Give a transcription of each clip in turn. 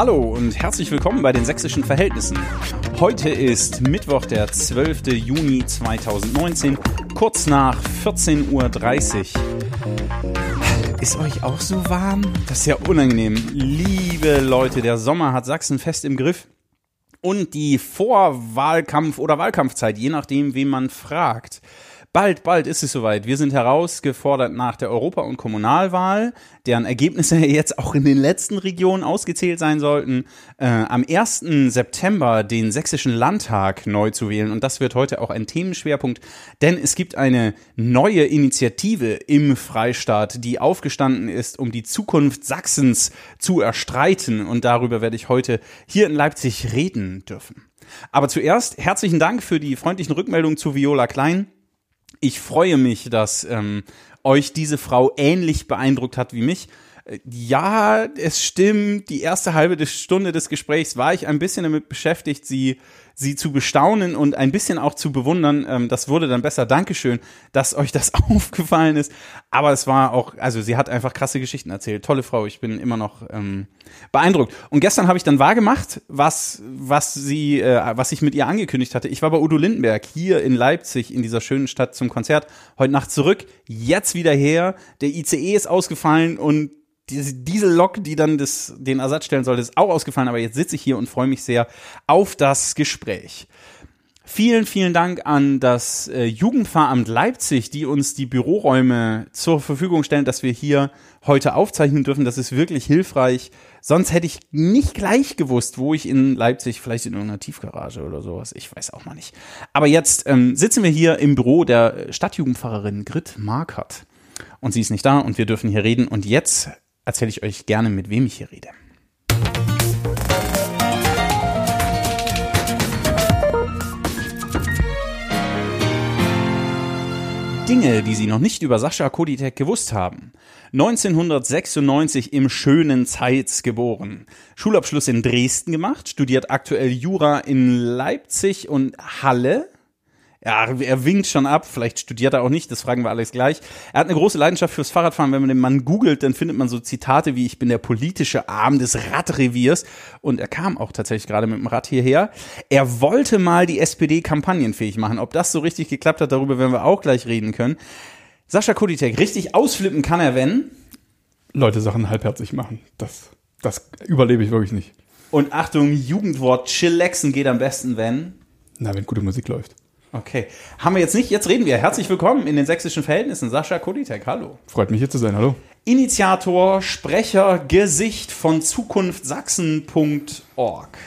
Hallo und herzlich willkommen bei den sächsischen Verhältnissen. Heute ist Mittwoch, der 12. Juni 2019, kurz nach 14.30 Uhr. Ist euch auch so warm? Das ist ja unangenehm. Liebe Leute, der Sommer hat Sachsen fest im Griff. Und die Vorwahlkampf- oder Wahlkampfzeit, je nachdem, wen man fragt, Bald, bald ist es soweit. Wir sind herausgefordert nach der Europa- und Kommunalwahl, deren Ergebnisse jetzt auch in den letzten Regionen ausgezählt sein sollten, äh, am 1. September den sächsischen Landtag neu zu wählen. Und das wird heute auch ein Themenschwerpunkt, denn es gibt eine neue Initiative im Freistaat, die aufgestanden ist, um die Zukunft Sachsens zu erstreiten. Und darüber werde ich heute hier in Leipzig reden dürfen. Aber zuerst herzlichen Dank für die freundlichen Rückmeldungen zu Viola Klein. Ich freue mich, dass ähm, euch diese Frau ähnlich beeindruckt hat wie mich. Äh, Ja, es stimmt. Die erste halbe Stunde des Gesprächs war ich ein bisschen damit beschäftigt, sie, sie zu bestaunen und ein bisschen auch zu bewundern. Ähm, das wurde dann besser. Dankeschön, dass euch das aufgefallen ist. Aber es war auch, also sie hat einfach krasse Geschichten erzählt. Tolle Frau. Ich bin immer noch ähm, beeindruckt. Und gestern habe ich dann wahrgemacht, was, was sie, äh, was ich mit ihr angekündigt hatte. Ich war bei Udo Lindenberg hier in Leipzig in dieser schönen Stadt zum Konzert. Heute Nacht zurück, jetzt wieder her. Der ICE ist ausgefallen und diese Diesellok, die dann das, den Ersatz stellen sollte, ist auch ausgefallen. Aber jetzt sitze ich hier und freue mich sehr auf das Gespräch. Vielen, vielen Dank an das äh, Jugendpfarramt Leipzig, die uns die Büroräume zur Verfügung stellen, dass wir hier heute aufzeichnen dürfen. Das ist wirklich hilfreich. Sonst hätte ich nicht gleich gewusst, wo ich in Leipzig, vielleicht in irgendeiner Tiefgarage oder sowas, ich weiß auch mal nicht. Aber jetzt ähm, sitzen wir hier im Büro der Stadtjugendpfarrerin Grit Markert. Und sie ist nicht da und wir dürfen hier reden. Und jetzt erzähle ich euch gerne, mit wem ich hier rede. Dinge, die Sie noch nicht über Sascha Koditek gewusst haben. 1996 im schönen Zeitz geboren. Schulabschluss in Dresden gemacht, studiert aktuell Jura in Leipzig und Halle. Ja, er winkt schon ab, vielleicht studiert er auch nicht, das fragen wir alles gleich. Er hat eine große Leidenschaft fürs Fahrradfahren. Wenn man den Mann googelt, dann findet man so Zitate wie ich bin der politische Arm des Radreviers und er kam auch tatsächlich gerade mit dem Rad hierher. Er wollte mal die SPD kampagnenfähig machen. Ob das so richtig geklappt hat, darüber werden wir auch gleich reden können. Sascha Koditek, richtig ausflippen kann er, wenn Leute Sachen halbherzig machen. Das, das überlebe ich wirklich nicht. und Achtung, Jugendwort chillaxen geht am besten, wenn Na, wenn gute Musik läuft. Okay, haben wir jetzt nicht, jetzt reden wir. Herzlich willkommen in den sächsischen Verhältnissen. Sascha Koditek, hallo. Freut mich hier zu sein. Hallo. Initiator, Sprecher, Gesicht von zukunftsachsen.org.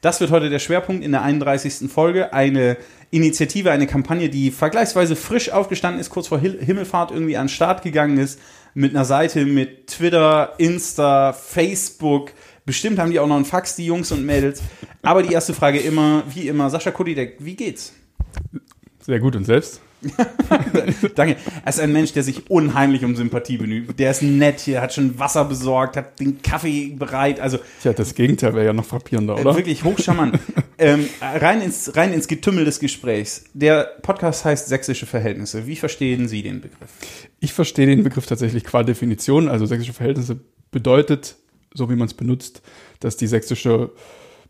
Das wird heute der Schwerpunkt in der 31. Folge. Eine Initiative, eine Kampagne, die vergleichsweise frisch aufgestanden ist, kurz vor Himmelfahrt irgendwie an den Start gegangen ist, mit einer Seite mit Twitter, Insta, Facebook. Bestimmt haben die auch noch einen Fax, die Jungs und Mädels. Aber die erste Frage immer, wie immer, Sascha Kodidek, wie geht's? Sehr gut. Und selbst? Danke. Er ist ein Mensch, der sich unheimlich um Sympathie bemüht. Der ist nett hier, hat schon Wasser besorgt, hat den Kaffee bereit. Also Tja, das Gegenteil wäre ja noch frappierender, äh, oder? wirklich hochcharmant. ähm, rein, ins, rein ins Getümmel des Gesprächs. Der Podcast heißt Sächsische Verhältnisse. Wie verstehen Sie den Begriff? Ich verstehe den Begriff tatsächlich qua Definition. Also sächsische Verhältnisse bedeutet, so wie man es benutzt, dass die sächsische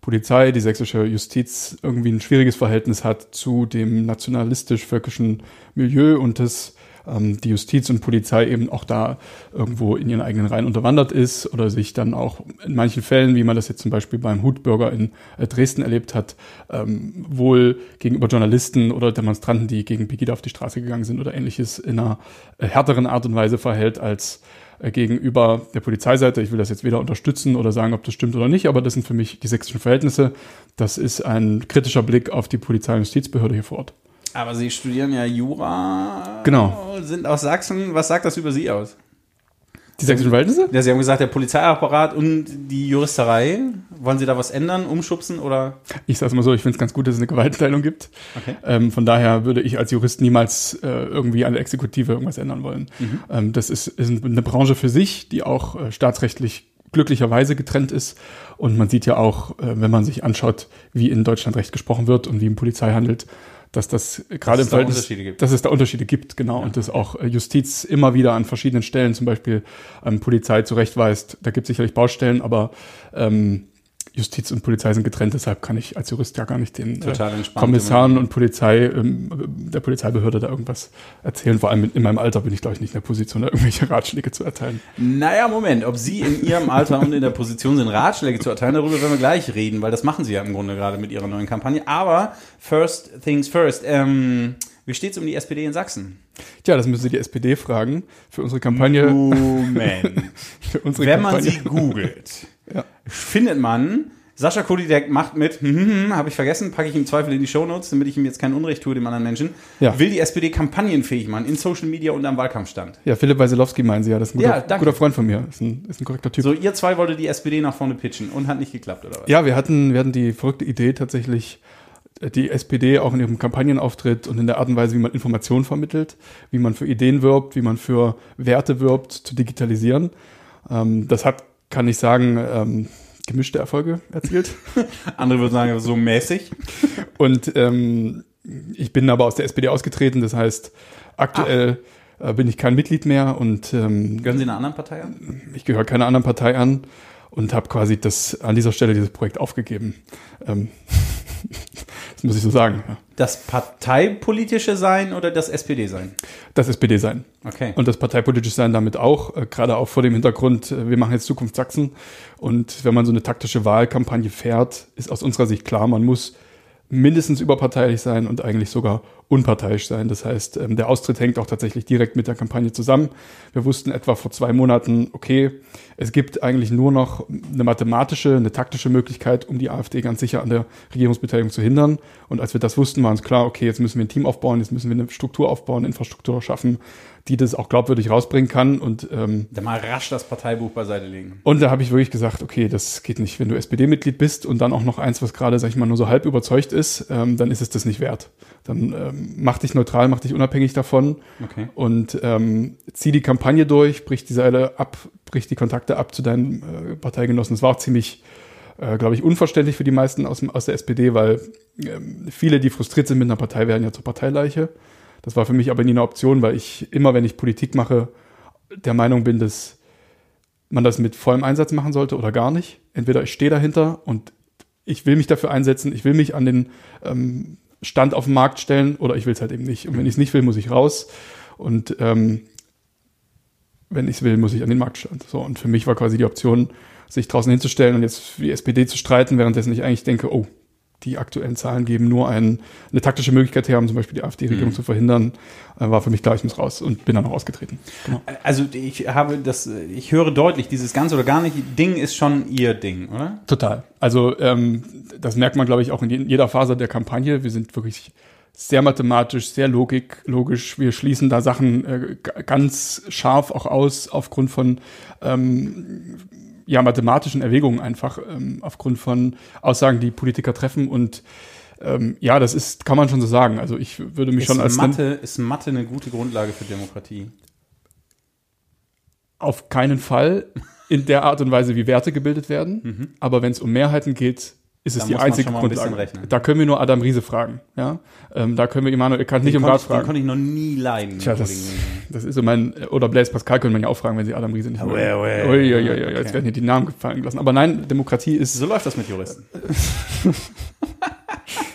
Polizei, die sächsische Justiz irgendwie ein schwieriges Verhältnis hat zu dem nationalistisch-völkischen Milieu und dass ähm, die Justiz und Polizei eben auch da irgendwo in ihren eigenen Reihen unterwandert ist oder sich dann auch in manchen Fällen, wie man das jetzt zum Beispiel beim Hutbürger in äh, Dresden erlebt hat, ähm, wohl gegenüber Journalisten oder Demonstranten, die gegen Pegida auf die Straße gegangen sind oder ähnliches, in einer äh, härteren Art und Weise verhält als gegenüber der Polizeiseite. Ich will das jetzt weder unterstützen oder sagen, ob das stimmt oder nicht, aber das sind für mich die sächsischen Verhältnisse. Das ist ein kritischer Blick auf die Polizei- und Justizbehörde hier vor Ort. Aber Sie studieren ja Jura. Genau. Sind aus Sachsen. Was sagt das über Sie aus? Die sächsischen Verhältnisse? Ja, Sie haben gesagt, der Polizeiapparat und die Juristerei. Wollen Sie da was ändern, umschubsen oder? Ich sage mal so, ich finde es ganz gut, dass es eine Gewaltenteilung gibt. Okay. Ähm, von daher würde ich als Jurist niemals äh, irgendwie an der Exekutive irgendwas ändern wollen. Mhm. Ähm, das ist, ist eine Branche für sich, die auch äh, staatsrechtlich glücklicherweise getrennt ist. Und man sieht ja auch, äh, wenn man sich anschaut, wie in Deutschland Recht gesprochen wird und wie im Polizei handelt, dass das gerade im es da Verhältnis, Unterschiede gibt. dass es da Unterschiede gibt, genau. Und dass auch äh, Justiz immer wieder an verschiedenen Stellen, zum Beispiel ähm, Polizei zurechtweist. Da gibt es sicherlich Baustellen, aber ähm, Justiz und Polizei sind getrennt, deshalb kann ich als Jurist ja gar nicht den äh, Kommissaren und Polizei, ähm, der Polizeibehörde da irgendwas erzählen. Vor allem in, in meinem Alter bin ich, glaube ich, nicht in der Position, da irgendwelche Ratschläge zu erteilen. Naja, Moment, ob Sie in Ihrem Alter und in der Position sind, Ratschläge zu erteilen, darüber werden wir gleich reden, weil das machen Sie ja im Grunde gerade mit Ihrer neuen Kampagne. Aber first things first. Ähm, wie steht's um die SPD in Sachsen? Tja, das müssen Sie die SPD fragen. Für unsere Kampagne. Moment. Für unsere Wenn man Kampagne. sie googelt, Ja. findet man, Sascha Kodidek macht mit, hm, hm, hm, habe ich vergessen, packe ich im Zweifel in die Shownotes, damit ich ihm jetzt kein Unrecht tue, dem anderen Menschen, Ja. will die SPD kampagnenfähig machen, in Social Media und am Wahlkampfstand. Ja, Philipp Weiselowski meinen Sie ja, das ist ein guter, Ja, guter Freund von mir. Ist ein, ist ein korrekter Typ. So, ihr zwei wolltet die SPD nach vorne pitchen und hat nicht geklappt, oder was? Ja, wir hatten, wir hatten die verrückte Idee tatsächlich, äh, die SPD auch in ihrem Kampagnenauftritt und in der Art und Weise, wie man Informationen vermittelt, wie man für Ideen wirbt, wie man für Werte wirbt, zu digitalisieren. Ähm, das hat, kann ich sagen, ähm, gemischte Erfolge erzielt. Andere würden sagen, so mäßig. Und ähm, ich bin aber aus der SPD ausgetreten, das heißt, aktuell äh, bin ich kein Mitglied mehr und ähm, Gehören Sie einer anderen Partei an? ich gehöre keiner anderen Partei an und habe quasi das an dieser Stelle dieses Projekt aufgegeben. Ähm, das muss ich so sagen. Das parteipolitische Sein oder das SPD sein? Das SPD sein. Okay. Und das parteipolitische sein damit auch, äh, gerade auch vor dem Hintergrund, äh, wir machen jetzt Zukunft Sachsen. Und wenn man so eine taktische Wahlkampagne fährt, ist aus unserer Sicht klar, man muss mindestens überparteilich sein und eigentlich sogar unparteiisch sein. Das heißt, ähm, der Austritt hängt auch tatsächlich direkt mit der Kampagne zusammen. Wir wussten etwa vor zwei Monaten, okay, es gibt eigentlich nur noch eine mathematische, eine taktische Möglichkeit, um die AfD ganz sicher an der Regierungsbeteiligung zu hindern. Und als wir das wussten, war uns klar, okay, jetzt müssen wir ein Team aufbauen, jetzt müssen wir eine Struktur aufbauen, Infrastruktur schaffen, die das auch glaubwürdig rausbringen kann. Und ähm, Dann mal rasch das Parteibuch beiseite legen. und da habe ich wirklich gesagt, okay, das geht nicht. Wenn du SPD-Mitglied bist und dann auch noch eins, was gerade, sag ich mal, nur so halb überzeugt ist, ähm, dann ist es das nicht wert. Dann ähm, mach dich neutral, mach dich unabhängig davon Okay. und ähm, zieh die Kampagne durch, brich die Seile ab, brich die Kontakte ab zu deinen äh, Parteigenossen. Das war auch ziemlich, äh, glaube ich, unverständlich für die meisten aus, aus der SPD, weil ähm, viele, die frustriert sind mit einer Partei, werden ja zur Parteileiche. Das war für mich aber nie eine Option, weil ich immer, wenn ich Politik mache, der Meinung bin, dass man das mit vollem Einsatz machen sollte oder gar nicht. Entweder ich stehe dahinter und ich will mich dafür einsetzen, ich will mich an den ähm, Stand auf den Markt stellen oder ich will es halt eben nicht. Und wenn ich es nicht will, muss ich raus. Und ähm, wenn ich es will, muss ich an den Marktstand. So, und für mich war quasi die Option, sich draußen hinzustellen und jetzt für die SPD zu streiten, währenddessen ich eigentlich denke, oh, die aktuellen Zahlen geben nur ein, eine taktische Möglichkeit her, um zum Beispiel die AfD-Regierung zu verhindern, äh, war für mich klar, ich muss raus und bin dann auch ausgetreten. Genau. Also ich habe das, ich höre deutlich, dieses ganz oder gar nicht Ding ist schon Ihr Ding, oder? Total. Also ähm, das merkt man, glaube ich, auch in je- jeder Phase der Kampagne. Wir sind wirklich sehr mathematisch, sehr logik, logisch. Wir schließen da Sachen äh, ganz scharf auch aus aufgrund von ähm, ja, mathematischen Erwägungen einfach, ähm, aufgrund von Aussagen, die Politiker treffen. Und ähm, ja, das ist, kann man schon so sagen. Also ich würde mich Ist schon als Mathe, ist Mathe eine gute Grundlage für Demokratie? auf keinen Fall in der Art und Weise, wie Werte gebildet werden. Aber wenn es um Mehrheiten geht, ist es Da die einzige ein Grundlage. Da können wir nur Adam Riese fragen. Ja? Ähm, da können wir Immanuel Kant nicht um Rat ich, den fragen. konnte ich noch nie leiden. Tja, den das, das ist so mein, oder Blaise Pascal können wir ja auch fragen, wenn sie Adam Riese nicht Oh, oh, ja, Ui, ui, ui. Jetzt werden hier die Namen gefallen gelassen. Aber nein, Demokratie ist, so läuft das mit Juristen.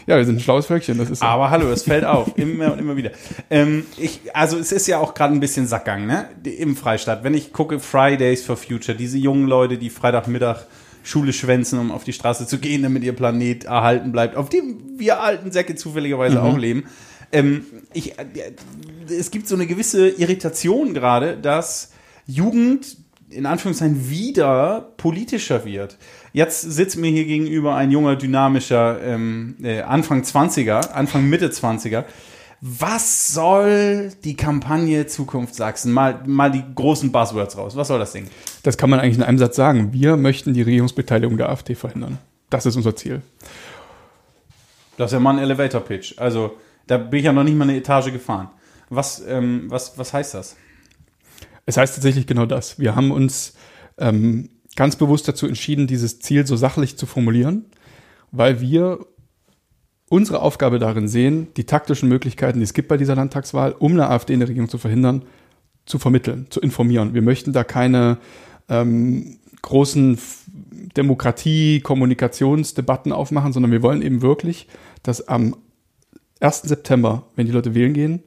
ja, wir sind ein schlaues Völkchen. Das ist so. Aber hallo, es fällt auf, immer und immer wieder. Ähm, ich, also es ist ja auch gerade ein bisschen Sackgang, ne? Im Freistaat. Wenn ich gucke, Fridays for Future, diese jungen Leute, die Freitagmittag Schule schwänzen, um auf die Straße zu gehen, damit ihr Planet erhalten bleibt, auf dem wir alten Säcke zufälligerweise auch leben. Ähm, ich, äh, es gibt so eine gewisse Irritation gerade, dass Jugend in Anführungszeichen wieder politischer wird. Jetzt sitzt mir hier gegenüber ein junger, dynamischer ähm, äh, Anfang 20er, Anfang Mitte 20er. Was soll die Kampagne Zukunft Sachsen? Mal, mal die großen Buzzwords raus. Was soll das Ding? Das kann man eigentlich in einem Satz sagen. Wir möchten die Regierungsbeteiligung der AfD verhindern. Das ist unser Ziel. Das ist ja mal ein Elevator Pitch. Also, da bin ich ja noch nicht mal eine Etage gefahren. Was, ähm, was, was heißt das? Es heißt tatsächlich genau das. Wir haben uns ähm, ganz bewusst dazu entschieden, dieses Ziel so sachlich zu formulieren, weil wir unsere Aufgabe darin sehen, die taktischen Möglichkeiten, die es gibt bei dieser Landtagswahl, um eine AfD in der Regierung zu verhindern, zu vermitteln, zu informieren. Wir möchten da keine ähm, großen Demokratie, Kommunikationsdebatten aufmachen, sondern wir wollen eben wirklich, dass am 1. September, wenn die Leute wählen gehen,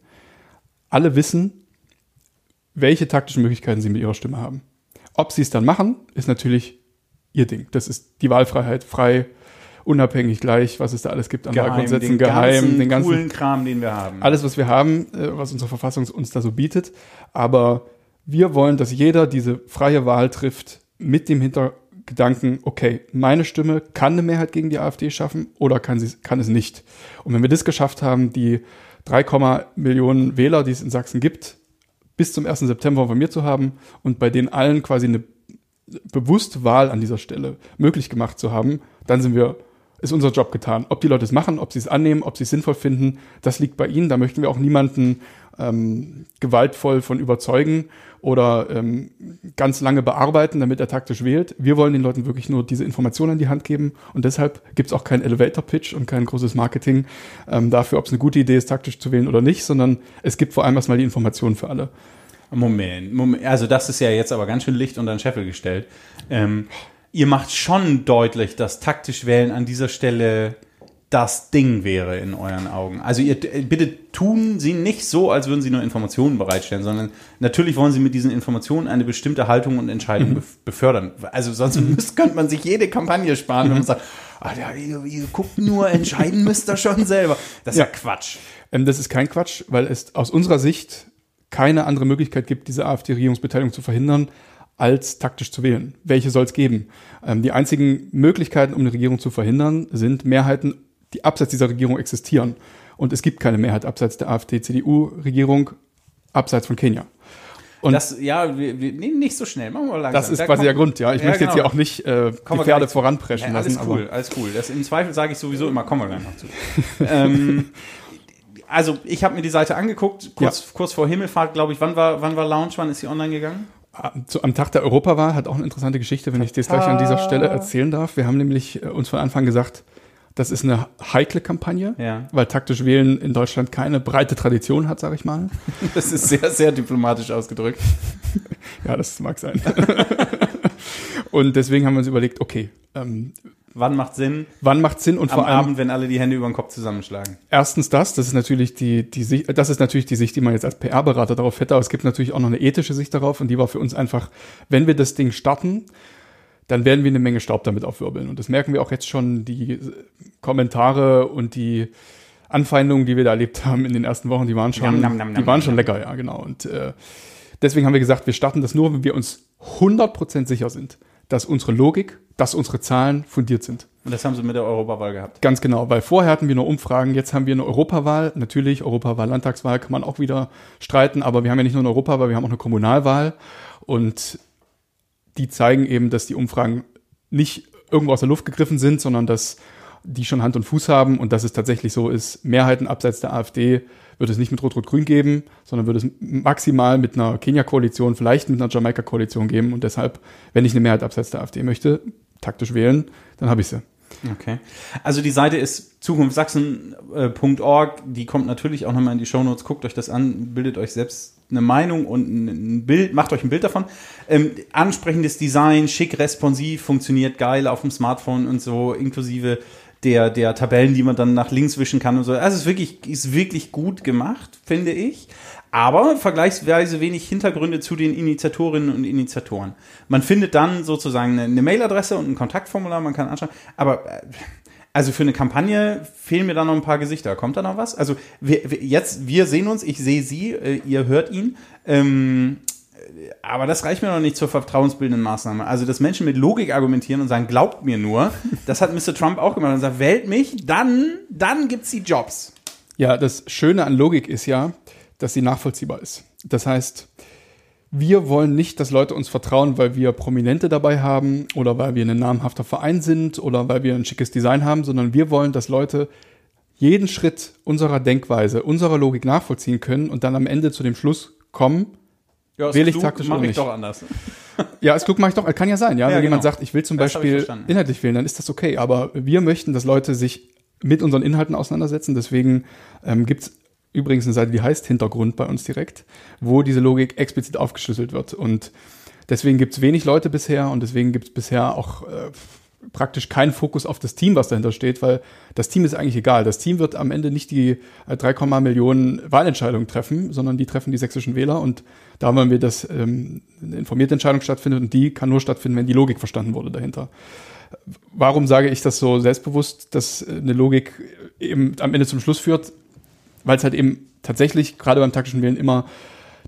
alle wissen, welche taktischen Möglichkeiten sie mit ihrer Stimme haben. Ob sie es dann machen, ist natürlich ihr Ding. Das ist die Wahlfreiheit, frei, unabhängig gleich, was es da alles gibt an Geheim, Wahlgrundsätzen, den geheim, ganzen den ganzen coolen Kram, den wir haben. alles, was wir haben, äh, was unsere Verfassung uns da so bietet. Aber wir wollen, dass jeder diese freie Wahl trifft mit dem Hintergedanken, okay, meine Stimme kann eine Mehrheit gegen die AfD schaffen oder kann, sie, kann es nicht. Und wenn wir das geschafft haben, die 3, Millionen Wähler, die es in Sachsen gibt, bis zum 1. September von mir zu haben und bei denen allen quasi eine bewusste Wahl an dieser Stelle möglich gemacht zu haben, dann sind wir ist unser Job getan. Ob die Leute es machen, ob sie es annehmen, ob sie es sinnvoll finden, das liegt bei ihnen. Da möchten wir auch niemanden ähm, gewaltvoll von überzeugen oder ähm, ganz lange bearbeiten, damit er taktisch wählt. Wir wollen den Leuten wirklich nur diese Informationen in die Hand geben und deshalb gibt es auch keinen Elevator-Pitch und kein großes Marketing ähm, dafür, ob es eine gute Idee ist, taktisch zu wählen oder nicht, sondern es gibt vor allem erstmal die Informationen für alle. Moment, Moment, also das ist ja jetzt aber ganz schön Licht unter den Scheffel gestellt. Ähm, ihr macht schon deutlich, dass taktisch wählen an dieser Stelle das Ding wäre in euren Augen. Also ihr bitte tun Sie nicht so, als würden Sie nur Informationen bereitstellen, sondern natürlich wollen Sie mit diesen Informationen eine bestimmte Haltung und Entscheidung mhm. befördern. Also sonst mhm. müsst, könnte man sich jede Kampagne sparen, wenn man sagt, ah, ja, ihr, ihr, guckt nur, entscheiden müsst ihr schon selber. Das ist ja, ja Quatsch. Ähm, das ist kein Quatsch, weil es aus unserer Sicht keine andere Möglichkeit gibt, diese AfD-Regierungsbeteiligung zu verhindern, als taktisch zu wählen. Welche soll es geben? Ähm, die einzigen Möglichkeiten, um eine Regierung zu verhindern, sind Mehrheiten, die abseits dieser Regierung existieren. Und es gibt keine Mehrheit abseits der AfD-CDU-Regierung, abseits von Kenia. Und das, ja, wir, wir, nee, nicht so schnell, machen wir langsam. Das ist da quasi kommt, der Grund, ja. Ich ja, möchte genau. jetzt hier auch nicht äh, die Pferde voranpreschen ja, alles lassen. Alles cool, alles cool. Das, Im Zweifel sage ich sowieso immer, kommen wir gleich noch zu. ähm, also, ich habe mir die Seite angeguckt, kurz, ja. kurz vor Himmelfahrt, glaube ich. Wann war, wann war Launch? Wann ist sie online gegangen? Am Tag der Europawahl hat auch eine interessante Geschichte, wenn ich das gleich an dieser Stelle erzählen darf. Wir haben nämlich äh, uns von Anfang gesagt, das ist eine heikle Kampagne, ja. weil taktisch wählen in Deutschland keine breite Tradition hat, sage ich mal. Das ist sehr, sehr diplomatisch ausgedrückt. ja, das mag sein. Und deswegen haben wir uns überlegt, okay, ähm, Wann macht Sinn? Wann macht Sinn und Am vor allem Abend, wenn alle die Hände über den Kopf zusammenschlagen. Erstens das, das ist natürlich die die Sicht, das ist natürlich die Sicht, die man jetzt als PR-Berater darauf hätte, aber es gibt natürlich auch noch eine ethische Sicht darauf und die war für uns einfach, wenn wir das Ding starten, dann werden wir eine Menge Staub damit aufwirbeln und das merken wir auch jetzt schon die Kommentare und die Anfeindungen, die wir da erlebt haben in den ersten Wochen, die waren schon, nam, nam, nam, die waren schon lecker, ja genau und äh, deswegen haben wir gesagt, wir starten das nur, wenn wir uns 100% sicher sind, dass unsere Logik, dass unsere Zahlen fundiert sind. Und das haben sie mit der Europawahl gehabt. Ganz genau, weil vorher hatten wir nur Umfragen, jetzt haben wir eine Europawahl. Natürlich, Europawahl, Landtagswahl kann man auch wieder streiten, aber wir haben ja nicht nur eine Europawahl, wir haben auch eine Kommunalwahl. Und die zeigen eben, dass die Umfragen nicht irgendwo aus der Luft gegriffen sind, sondern dass die schon Hand und Fuß haben und dass es tatsächlich so ist, Mehrheiten abseits der AfD wird es nicht mit Rot-Rot-Grün geben, sondern wird es maximal mit einer Kenia-Koalition, vielleicht mit einer Jamaika-Koalition geben. Und deshalb, wenn ich eine Mehrheit abseits der AfD möchte, taktisch wählen, dann habe ich sie. Okay. Also die Seite ist zukunftsachsen.org. Die kommt natürlich auch nochmal in die Shownotes. Guckt euch das an, bildet euch selbst eine Meinung und ein Bild, macht euch ein Bild davon. Ähm, ansprechendes Design, schick, responsiv, funktioniert geil auf dem Smartphone und so, inklusive der, der Tabellen, die man dann nach links wischen kann und so. Also es ist wirklich, ist wirklich gut gemacht, finde ich. Aber vergleichsweise wenig Hintergründe zu den Initiatorinnen und Initiatoren. Man findet dann sozusagen eine, Mailadresse und ein Kontaktformular, man kann anschauen. Aber äh, also für eine Kampagne fehlen mir da noch ein paar Gesichter. Kommt da noch was? Also wir, wir, jetzt, wir sehen uns, ich sehe Sie, äh, ihr hört ihn. Ähm, aber das reicht mir noch nicht zur vertrauensbildenden Maßnahme. Also, dass Menschen mit Logik argumentieren und sagen, glaubt mir nur, das hat Mr. Trump auch gemacht und sagt, wählt mich, dann, dann gibt's die Jobs. Ja, das Schöne an Logik ist ja, dass sie nachvollziehbar ist. Das heißt, wir wollen nicht, dass Leute uns vertrauen, weil wir Prominente dabei haben oder weil wir ein namhafter Verein sind oder weil wir ein schickes Design haben, sondern wir wollen, dass Leute jeden Schritt unserer Denkweise, unserer Logik nachvollziehen können und dann am Ende zu dem Schluss kommen, ja, wähle ich taktisch mach ich doch anders. Ja, als klug mache ich doch, kann ja sein, ja. Ja, Wenn jemand genau. sagt, ich will zum Das Beispiel inhaltlich wählen, dann ist das okay. Aber wir möchten, dass Leute sich mit unseren Inhalten auseinandersetzen. Deswegen ähm, gibt es übrigens eine Seite, die heißt Hintergrund bei uns direkt, wo diese Logik explizit aufgeschlüsselt wird. Und deswegen gibt es wenig Leute bisher und deswegen gibt es bisher auch äh, praktisch keinen Fokus auf das Team, was dahinter steht, weil das Team ist eigentlich egal. Das Team wird am Ende nicht die äh, 3, Millionen Wahlentscheidungen treffen, sondern die treffen die sächsischen Wähler und da wollen wir, dass ähm, eine informierte Entscheidung stattfindet und die kann nur stattfinden, wenn die Logik verstanden wurde dahinter. Warum sage ich das so selbstbewusst, dass äh, eine Logik eben am Ende zum Schluss führt? Weil es halt eben tatsächlich gerade beim taktischen Wählen immer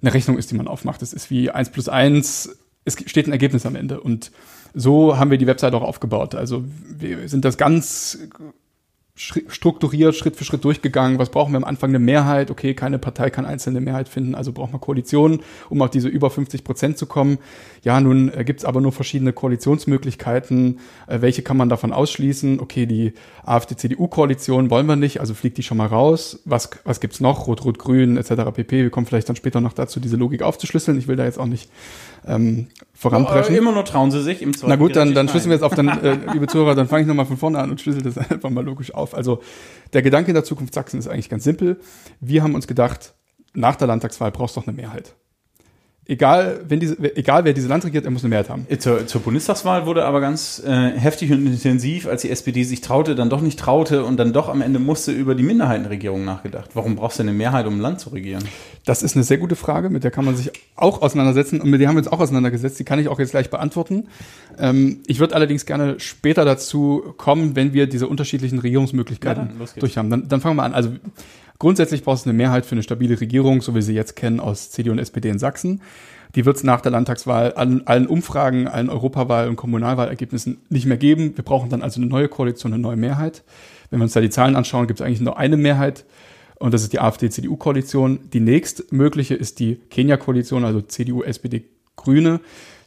eine Rechnung ist, die man aufmacht. Es ist wie eins plus eins. Es steht ein Ergebnis am Ende und so haben wir die Website auch aufgebaut. Also wir sind das ganz strukturiert, Schritt für Schritt durchgegangen. Was brauchen wir am Anfang? Eine Mehrheit. Okay, keine Partei kann einzelne Mehrheit finden, also braucht man Koalitionen, um auf diese über 50 Prozent zu kommen. Ja, nun äh, gibt's aber nur verschiedene Koalitionsmöglichkeiten. Äh, welche kann man davon ausschließen? Okay, die AfD-CDU-Koalition wollen wir nicht, also fliegt die schon mal raus. Was, was gibt's noch? Rot, Rot, Grün etc. pp. Wir kommen vielleicht dann später noch dazu, diese Logik aufzuschlüsseln. Ich will da jetzt auch nicht ähm, voranpreschen. Äh, immer nur trauen sie sich im Zweifel. Na gut, dann, dann schlüsseln wir jetzt auf dann, äh, liebe Zuhörer, dann fange ich nochmal von vorne an und schlüssel das einfach mal logisch auf. Also der Gedanke in der Zukunft Sachsen ist eigentlich ganz simpel. Wir haben uns gedacht, nach der Landtagswahl brauchst du doch eine Mehrheit. Egal, wenn diese, egal wer diese Land regiert, er muss eine Mehrheit haben. Zur, zur Bundestagswahl wurde aber ganz äh, heftig und intensiv, als die SPD sich traute, dann doch nicht traute und dann doch am Ende musste über die Minderheitenregierung nachgedacht. Warum brauchst du eine Mehrheit, um ein Land zu regieren? Das ist eine sehr gute Frage, mit der kann man sich auch auseinandersetzen und mit der haben wir uns auch auseinandergesetzt. Die kann ich auch jetzt gleich beantworten. Ähm, ich würde allerdings gerne später dazu kommen, wenn wir diese unterschiedlichen Regierungsmöglichkeiten Ja, dann, durch haben. Dann, dann fangen wir an. Also grundsätzlich brauchst du eine Mehrheit für eine stabile Regierung, so wie sie jetzt kennen aus CDU und SPD in Sachsen. Die wird es nach der Landtagswahl an allen Umfragen, allen Europawahl- und Kommunalwahlergebnissen nicht mehr geben. Wir brauchen dann also eine neue Koalition, eine neue Mehrheit. Wenn wir uns da die Zahlen anschauen, gibt es eigentlich nur eine Mehrheit und das ist die AfD-CDU-Koalition. Die nächstmögliche ist die Kenia-Koalition, also CDU, SPD, Grüne.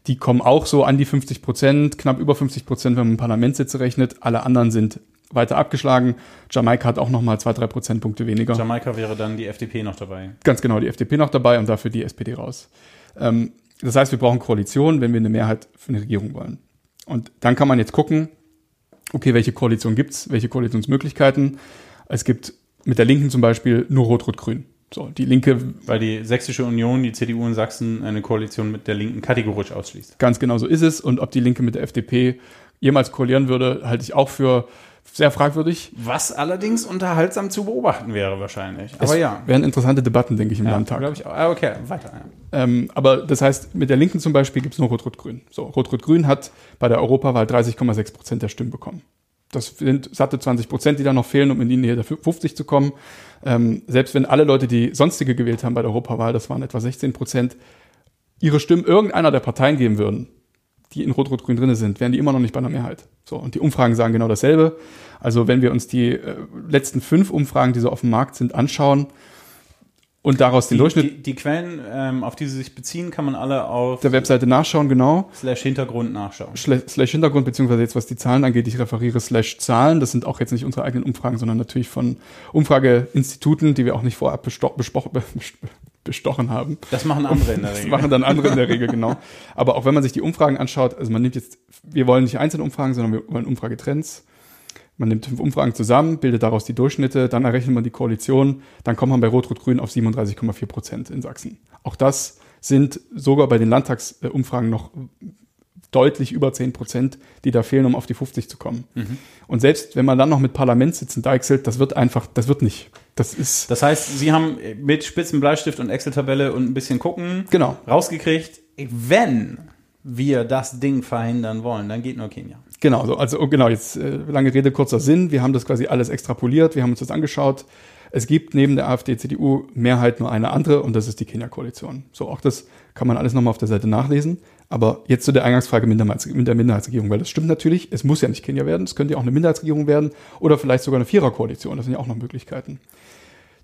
Die kommen auch so an die 50 Prozent, knapp über 50 Prozent, wenn man Parlamentssitze rechnet. Alle anderen sind weiter abgeschlagen. Jamaika hat auch noch mal zwei, drei Prozentpunkte weniger. Jamaika wäre dann die FDP noch dabei. Ganz genau, die FDP noch dabei und dafür die SPD raus. Ähm, das heißt, wir brauchen Koalition, wenn wir eine Mehrheit für eine Regierung wollen. Und dann kann man jetzt gucken, okay, welche Koalition gibt's, welche Koalitionsmöglichkeiten. Es gibt mit der Linken zum Beispiel nur Rot-Rot-Grün. So, die Linke, Weil die Sächsische Union, die CDU in Sachsen, eine Koalition mit der Linken kategorisch ausschließt. ganz genau so ist es. Und ob die Linke mit der FDP jemals koalieren würde, halte ich auch für sehr fragwürdig. Was allerdings unterhaltsam zu beobachten wäre wahrscheinlich. Aber es ja. wären interessante Debatten, denke ich, im ja Landtag. glaube ich auch. Ah, Okay, weiter. Ja. Ähm, aber das heißt, mit der Linken zum Beispiel gibt es nur Rot-Rot-Grün. So, Rot-Rot-Grün hat bei der Europawahl 30,6 Prozent der Stimmen bekommen. Das sind satte 20 Prozent, die da noch fehlen, um in die Nähe der 50 zu kommen. Ähm, selbst wenn alle Leute, die sonstige gewählt haben bei der Europawahl, das waren etwa 16 Prozent, ihre Stimmen irgendeiner der Parteien geben würden, die in Rot-Rot-Grün drin sind, wären die immer noch nicht bei einer Mehrheit. So, und die Umfragen sagen genau dasselbe. Also wenn wir uns die äh, letzten fünf Umfragen, die so auf dem Markt sind, anschauen und daraus den Die, Durchschnitt die, die Quellen, ähm, auf die sie sich beziehen, kann man alle auf der Webseite nachschauen, genau. slash Hintergrund nachschauen. Slash Hintergrund, beziehungsweise jetzt was die Zahlen angeht, ich referiere slash Zahlen. Das sind auch jetzt nicht unsere eigenen Umfragen, sondern natürlich von Umfrageinstituten, die wir auch nicht vorab besprochen, bestochen haben. Das machen andere in der Das Regel. machen dann andere in der Regel, genau. Aber auch wenn man sich die Umfragen anschaut, also man nimmt jetzt, wir wollen nicht einzelne Umfragen, sondern wir wollen Umfragetrends. Man nimmt fünf Umfragen zusammen, bildet daraus die Durchschnitte, dann errechnet man die Koalition, dann kommt man bei Rot-Rot-Grün auf 37,4 Prozent in Sachsen. Auch das sind sogar bei den Landtagsumfragen noch deutlich über 10 Prozent, die da fehlen, um auf die 50 zu kommen. Und selbst wenn man dann noch mit Parlamentssitzen deichselt, das wird einfach, das wird nicht. Das ist, Das heißt, Sie haben mit Spitzen, Bleistift und Excel-Tabelle und ein bisschen gucken genau. rausgekriegt, wenn wir das Ding verhindern wollen, dann geht nur Kenia. Genau, so, also oh, genau, jetzt äh, lange Rede, kurzer Sinn. Wir haben das quasi alles extrapoliert, wir haben uns das angeschaut. Es gibt neben der AfD, CDU Mehrheit nur eine andere und das ist die Kenia-Koalition. So, auch das kann man alles nochmal auf der Seite nachlesen. Aber jetzt zu der Eingangsfrage mit der Minderheitsregierung, weil das stimmt natürlich, es muss ja nicht Kenia werden, es könnte ja auch eine Minderheitsregierung werden oder vielleicht sogar eine Viererkoalition, das sind ja auch noch Möglichkeiten.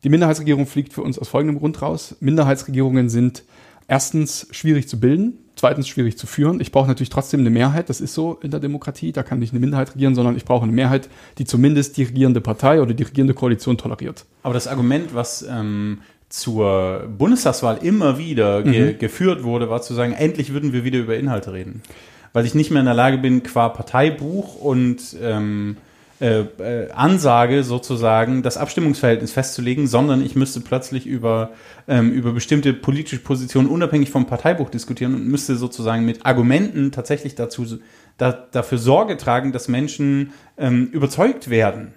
Die Minderheitsregierung fliegt für uns aus folgendem Grund raus. Minderheitsregierungen sind erstens schwierig zu bilden, zweitens schwierig zu führen. Ich brauche natürlich trotzdem eine Mehrheit, das ist so in der Demokratie, da kann nicht eine Minderheit regieren, sondern ich brauche eine Mehrheit, die zumindest die regierende Partei oder die regierende Koalition toleriert. Aber das Argument, was ähm, zur Bundestagswahl immer wieder ge Mhm. geführt wurde, war zu sagen, endlich würden wir wieder über Inhalte reden. Weil ich nicht mehr in der Lage bin, qua Parteibuch und ähm, äh, äh, Ansage sozusagen das Abstimmungsverhältnis festzulegen, sondern ich müsste plötzlich über, ähm, über bestimmte politische Positionen unabhängig vom Parteibuch diskutieren und müsste sozusagen mit Argumenten tatsächlich dazu, da, dafür Sorge tragen, dass Menschen ähm, überzeugt werden.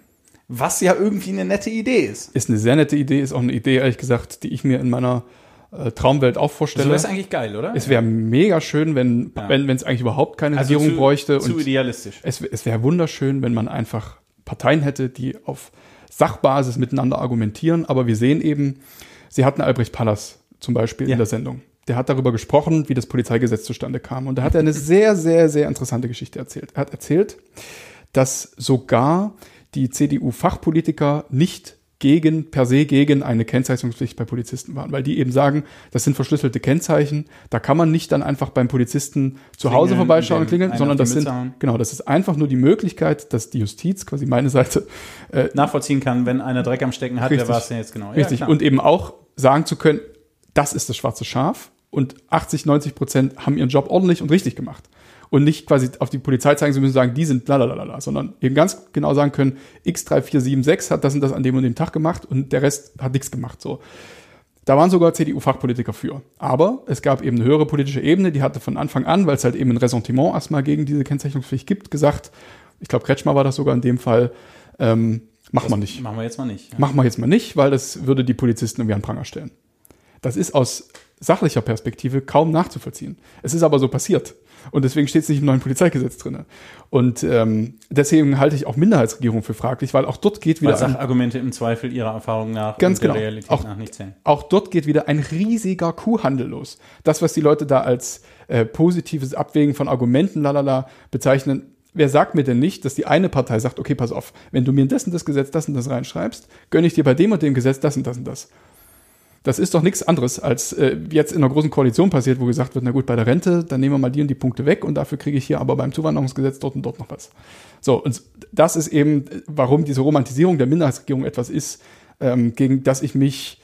Was ja irgendwie eine nette Idee ist. Ist eine sehr nette Idee, ist auch eine Idee, ehrlich gesagt, die ich mir in meiner äh, Traumwelt auch Das vorstelle. wäre eigentlich geil, oder? es wäre mega schön, wenn Ja. wenn wenn es eigentlich überhaupt keine Also Regierung zu, bräuchte. Zu und idealistisch. es, es wäre wunderschön, wenn man einfach Parteien hätte, die auf Sachbasis miteinander argumentieren. Aber wir sehen eben, sie hatten Albrecht Pallas zum Beispiel Ja. in der Sendung. Der hat darüber gesprochen, wie das Polizeigesetz zustande kam. Und da hat er eine sehr, sehr, sehr interessante Geschichte erzählt. Er hat erzählt, dass sogar die CDU-Fachpolitiker nicht gegen, per se gegen eine Kennzeichnungspflicht bei Polizisten waren, weil die eben sagen, das sind verschlüsselte Kennzeichen, da kann man nicht dann einfach beim Polizisten zu Hause Klingeln, vorbeischauen und klingeln, sondern das sind, hauen. genau, das ist einfach nur die Möglichkeit, dass die Justiz, quasi meine Seite, äh, Nachvollziehen kann, wenn einer Dreck am Stecken hat, Richtig. wer war es denn jetzt genau? richtig, klar. und eben auch sagen zu können, das ist das schwarze Schaf und 80, 90 Prozent haben ihren Job ordentlich und richtig gemacht. Und nicht quasi auf die Polizei zeigen zu müssen, sagen, die sind lalalala, sondern eben ganz genau sagen können, X3476 hat das und das an dem und dem Tag gemacht und der Rest hat nichts gemacht, so. Da waren sogar CDU-Fachpolitiker für. Aber es gab eben eine höhere politische Ebene, die hatte von Anfang an, weil es halt eben ein Ressentiment erstmal gegen diese Kennzeichnungspflicht gibt, gesagt, ich glaube, Kretschmer war das sogar in dem Fall, ähm, macht man nicht. Machen wir jetzt mal nicht. Ja. Machen wir jetzt mal nicht, weil das würde die Polizisten irgendwie an Pranger stellen. Das ist aus sachlicher Perspektive kaum nachzuvollziehen. Es ist aber so passiert. Und deswegen steht es nicht im neuen Polizeigesetz drin. Und ähm, deswegen halte ich auch Minderheitsregierung für fraglich, weil auch dort geht wieder Weil Sachargumente im Zweifel ihrer Erfahrung nach Ganz genau. Realität Auch- nach nicht zählen. auch dort geht wieder ein riesiger Kuhhandel los. Das, was die Leute da als äh, positives Abwägen von Argumenten lalala bezeichnen, wer sagt mir denn nicht, dass die eine Partei sagt, okay, pass auf, wenn du mir in das und das Gesetz das und das reinschreibst, gönne ich dir bei dem und dem Gesetz das und das und das. Das ist doch nichts anderes, als äh, jetzt in einer großen Koalition passiert, wo gesagt wird, na gut, bei der Rente, dann nehmen wir mal die und die Punkte weg und dafür kriege ich hier aber beim Zuwanderungsgesetz dort und dort noch was. So, und das ist eben, warum diese Romantisierung der Minderheitsregierung etwas ist, ähm, gegen das ich mich,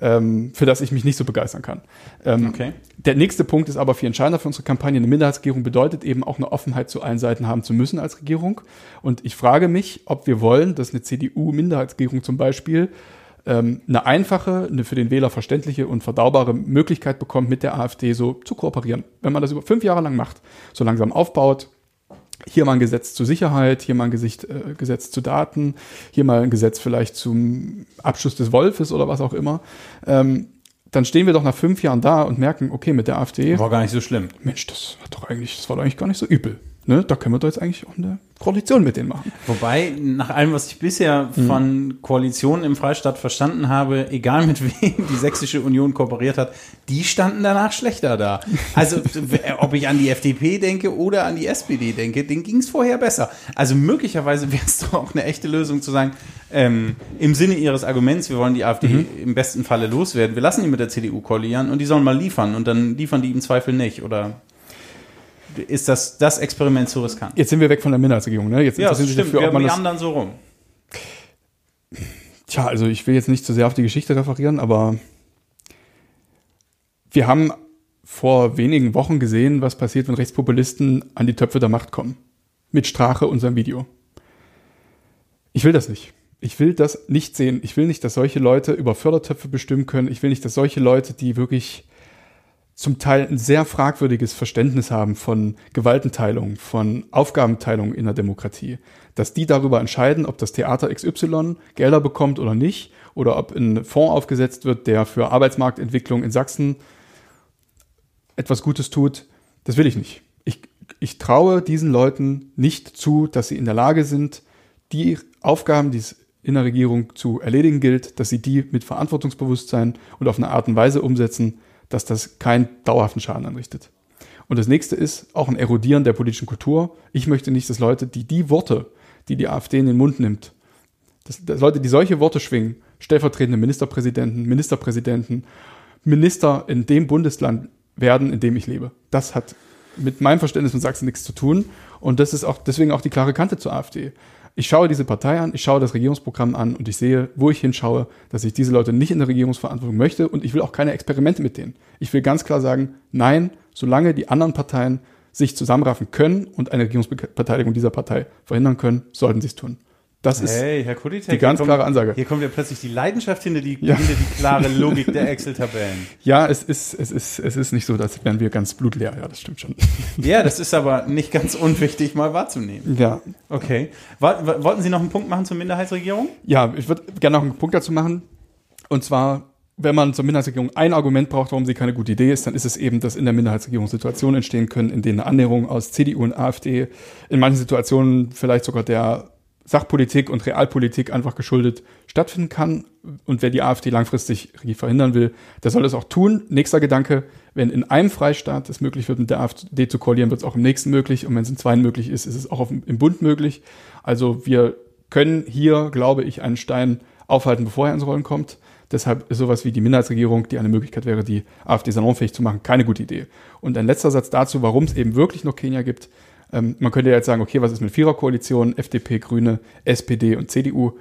ähm, für das ich mich nicht so begeistern kann. Ähm, Okay. Der nächste Punkt ist aber viel entscheidender für unsere Kampagne. Eine Minderheitsregierung bedeutet eben auch eine Offenheit zu allen Seiten haben zu müssen als Regierung. Und ich frage mich, ob wir wollen, dass eine CDU-Minderheitsregierung zum Beispiel ähm, eine einfache, eine für den Wähler verständliche und verdaubare Möglichkeit bekommt, mit der AfD so zu kooperieren. Wenn man das über fünf Jahre lang macht, so langsam aufbaut, hier mal ein Gesetz zur Sicherheit, hier mal ein Gesicht, äh, Gesetz zu Daten, hier mal ein Gesetz vielleicht zum Abschuss des Wolfes oder was auch immer, ähm, dann stehen wir doch nach fünf Jahren da und merken, okay, mit der AfD, War gar nicht so schlimm. Mensch, das hat doch eigentlich, das war doch eigentlich gar nicht so übel. Ne? Da können wir doch jetzt eigentlich auch eine Koalition mit denen machen. Wobei, nach allem, was ich bisher Mhm. von Koalitionen im Freistaat verstanden habe, egal mit wem die Sächsische Union kooperiert hat, die standen danach schlechter da. Also, ob ich an die FDP denke oder an die SPD denke, denen ging es vorher besser. Also, möglicherweise wäre es doch auch eine echte Lösung zu sagen, ähm, im Sinne ihres Arguments, wir wollen die AfD Mhm. im besten Falle loswerden, wir lassen die mit der CDU koalieren und die sollen mal liefern und dann liefern die im Zweifel nicht. Oder ist das, das Experiment zu riskant? Jetzt sind wir weg von der Minderheitsregierung. Ne? Jetzt Ja, das stimmt. dafür, Wir ob man haben die das, anderen so rum. Tja, also ich will jetzt nicht zu sehr auf die Geschichte referieren, aber wir haben vor wenigen Wochen gesehen, was passiert, wenn Rechtspopulisten an die Töpfe der Macht kommen. Mit Strache unserem Video. Ich will das nicht. Ich will das nicht sehen. Ich will nicht, dass solche Leute über Fördertöpfe bestimmen können. Ich will nicht, dass solche Leute, die wirklich zum Teil ein sehr fragwürdiges Verständnis haben von Gewaltenteilung, von Aufgabenteilung in der Demokratie, dass die darüber entscheiden, ob das Theater XY Gelder bekommt oder nicht, oder ob ein Fonds aufgesetzt wird, der für Arbeitsmarktentwicklung in Sachsen etwas Gutes tut, das will ich nicht. Ich, ich traue diesen Leuten nicht zu, dass sie in der Lage sind, die Aufgaben, die es in der Regierung zu erledigen gilt, dass sie die mit Verantwortungsbewusstsein und auf eine Art und Weise umsetzen, dass das keinen dauerhaften Schaden anrichtet. Und das nächste ist auch ein Erodieren der politischen Kultur. Ich möchte nicht, dass Leute, die die Worte, die die AfD in den Mund nimmt, dass, dass Leute, die solche Worte schwingen, stellvertretende Ministerpräsidenten, Ministerpräsidenten, Minister in dem Bundesland werden, in dem ich lebe. Das hat mit meinem Verständnis von Sachsen nichts zu tun. Und das ist auch deswegen auch die klare Kante zur AfD. Ich schaue diese Partei an, ich schaue das Regierungsprogramm an und ich sehe, wo ich hinschaue, dass ich diese Leute nicht in der Regierungsverantwortung möchte und ich will auch keine Experimente mit denen. Ich will ganz klar sagen, nein, solange die anderen Parteien sich zusammenraffen können und eine Regierungsbeteiligung dieser Partei verhindern können, sollten sie es tun. Das ist Hey, Herr Kuditek, die ganz hier klare kommt, Ansage. Hier kommt ja plötzlich die Leidenschaft hinter die, Ja. hinter die klare Logik der Excel-Tabellen. Ja, es ist, es ist, es ist nicht so, dass wären wir ganz blutleer. Ja, das stimmt schon. Ja, das ist aber nicht ganz unwichtig, mal wahrzunehmen. Ja, Okay. Woll- wo- Wollten Sie noch einen Punkt machen zur Minderheitsregierung? ja, ich würde gerne noch einen Punkt dazu machen. Und zwar, wenn man zur Minderheitsregierung ein Argument braucht, warum sie keine gute Idee ist, dann ist es eben, dass in der Minderheitsregierung Situationen entstehen können, in denen eine Annäherung aus CDU und AfD in manchen Situationen vielleicht sogar der Sachpolitik und Realpolitik einfach geschuldet stattfinden kann. Und wer die AfD langfristig verhindern will, der soll es auch tun. Nächster Gedanke, wenn in einem Freistaat es möglich wird, mit der AfD zu koalieren, wird es auch im nächsten möglich. Und wenn es in zweien möglich ist, ist es auch auf, im Bund möglich. Also wir können hier, glaube ich, einen Stein aufhalten, bevor er ins Rollen kommt. Deshalb ist sowas wie die Minderheitsregierung, die eine Möglichkeit wäre, die AfD salonfähig zu machen, keine gute Idee. Und ein letzter Satz dazu, warum es eben wirklich noch Kenia gibt. Ähm, man könnte ja jetzt sagen, okay, was ist mit Viererkoalition, FDP, Grüne, SPD und CDU?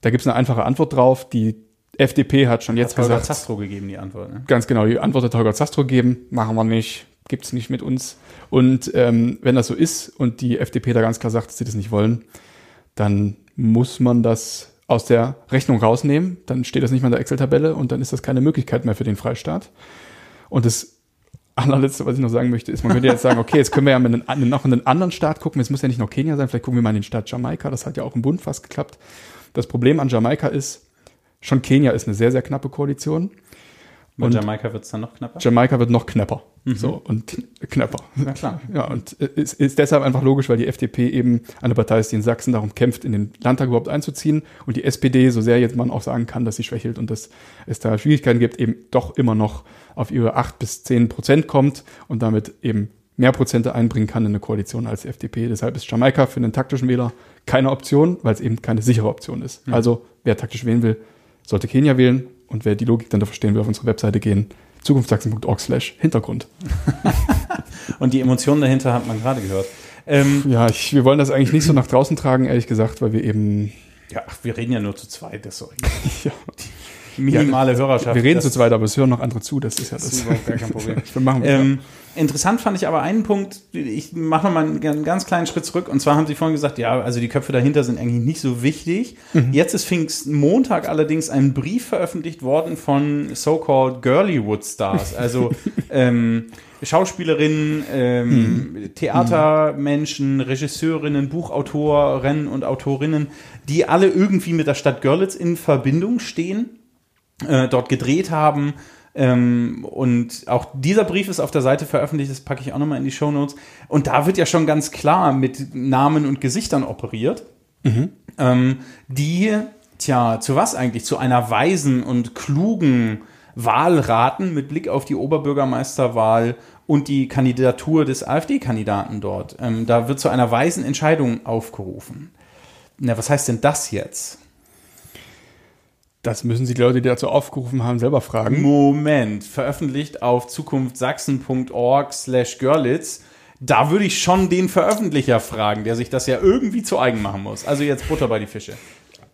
Da gibt es eine einfache Antwort drauf. Die FDP hat schon jetzt Hat Holger gesagt, Zastro gegeben, die Antwort. Ne? ganz genau, die Antwort hat Holger Zastro gegeben, machen wir nicht, gibt's nicht mit uns. Und ähm, wenn das so ist und die FDP da ganz klar sagt, dass sie das nicht wollen, dann muss man das aus der Rechnung rausnehmen, dann steht das nicht mehr in der Excel-Tabelle und dann ist das keine Möglichkeit mehr für den Freistaat. Und das allerletzte, was ich noch sagen möchte, ist, man könnte jetzt sagen, okay, jetzt können wir ja mit einem, noch in einen anderen Staat gucken, es muss ja nicht nur Kenia sein, vielleicht gucken wir mal in den Staat Jamaika, das hat ja auch im Bund fast geklappt. Das Problem an Jamaika ist, schon Kenia ist eine sehr, sehr knappe Koalition. Mit Und- Jamaika wird es dann noch knapper? Jamaika wird noch knapper. So, und knapper. Na klar. Ja, und es ist deshalb einfach logisch, weil die FDP eben eine Partei ist, die in Sachsen darum kämpft, in den Landtag überhaupt einzuziehen. Und die SPD, so sehr jetzt man auch sagen kann, dass sie schwächelt und dass es da Schwierigkeiten gibt, eben doch immer noch auf ihre acht bis zehn Prozent kommt und damit eben mehr Prozente einbringen kann in eine Koalition als die FDP. Deshalb ist Jamaika für einen taktischen Wähler keine Option, weil es eben keine sichere Option ist. Also, wer taktisch wählen will, sollte Kenia wählen. Und wer die Logik dann da verstehen will, auf unsere Webseite gehen, zukunftssachsen.org slash Hintergrund. Und die Emotionen dahinter hat man gerade gehört. Ähm, Ja, ich, wir wollen das eigentlich nicht so nach draußen tragen, ehrlich gesagt, weil wir eben, ja, ach, wir reden ja nur zu zweit, das ist doch ja, minimale Hörerschaft. wir reden zu zweit, aber es hören noch andere zu, das ist ja Das das. ist überhaupt gar kein Problem. wir Ähm, interessant fand ich aber einen Punkt, ich mache noch mal einen, ganz kleinen Schritt zurück. Und zwar haben Sie vorhin gesagt, ja, also die Köpfe dahinter sind eigentlich nicht so wichtig. Jetzt ist Pfingstmontag allerdings ein Brief veröffentlicht worden von so-called Girlywood Stars, also ähm, Schauspielerinnen, ähm, Theatermenschen, Regisseurinnen, Buchautorinnen und Autorinnen, die alle irgendwie mit der Stadt Görlitz in Verbindung stehen äh, dort gedreht haben. Ähm, und auch dieser Brief ist auf der Seite veröffentlicht, das packe ich auch nochmal in die Show Notes. Und da wird ja schon ganz klar mit Namen und Gesichtern operiert, ähm, die, tja, zu was eigentlich? Zu einer weisen und klugen Wahl raten mit Blick auf die Oberbürgermeisterwahl und die Kandidatur des AfD-Kandidaten dort. Ähm, da wird zu einer weisen Entscheidung aufgerufen. Na, was heißt denn das jetzt? Das müssen Sie die Leute, die dazu aufgerufen haben, selber fragen. Moment, veröffentlicht auf zukunftsachsen.org slash Görlitz. Da würde ich schon den Veröffentlicher fragen, der sich das ja irgendwie zu eigen machen muss. Also jetzt Butter bei die Fische.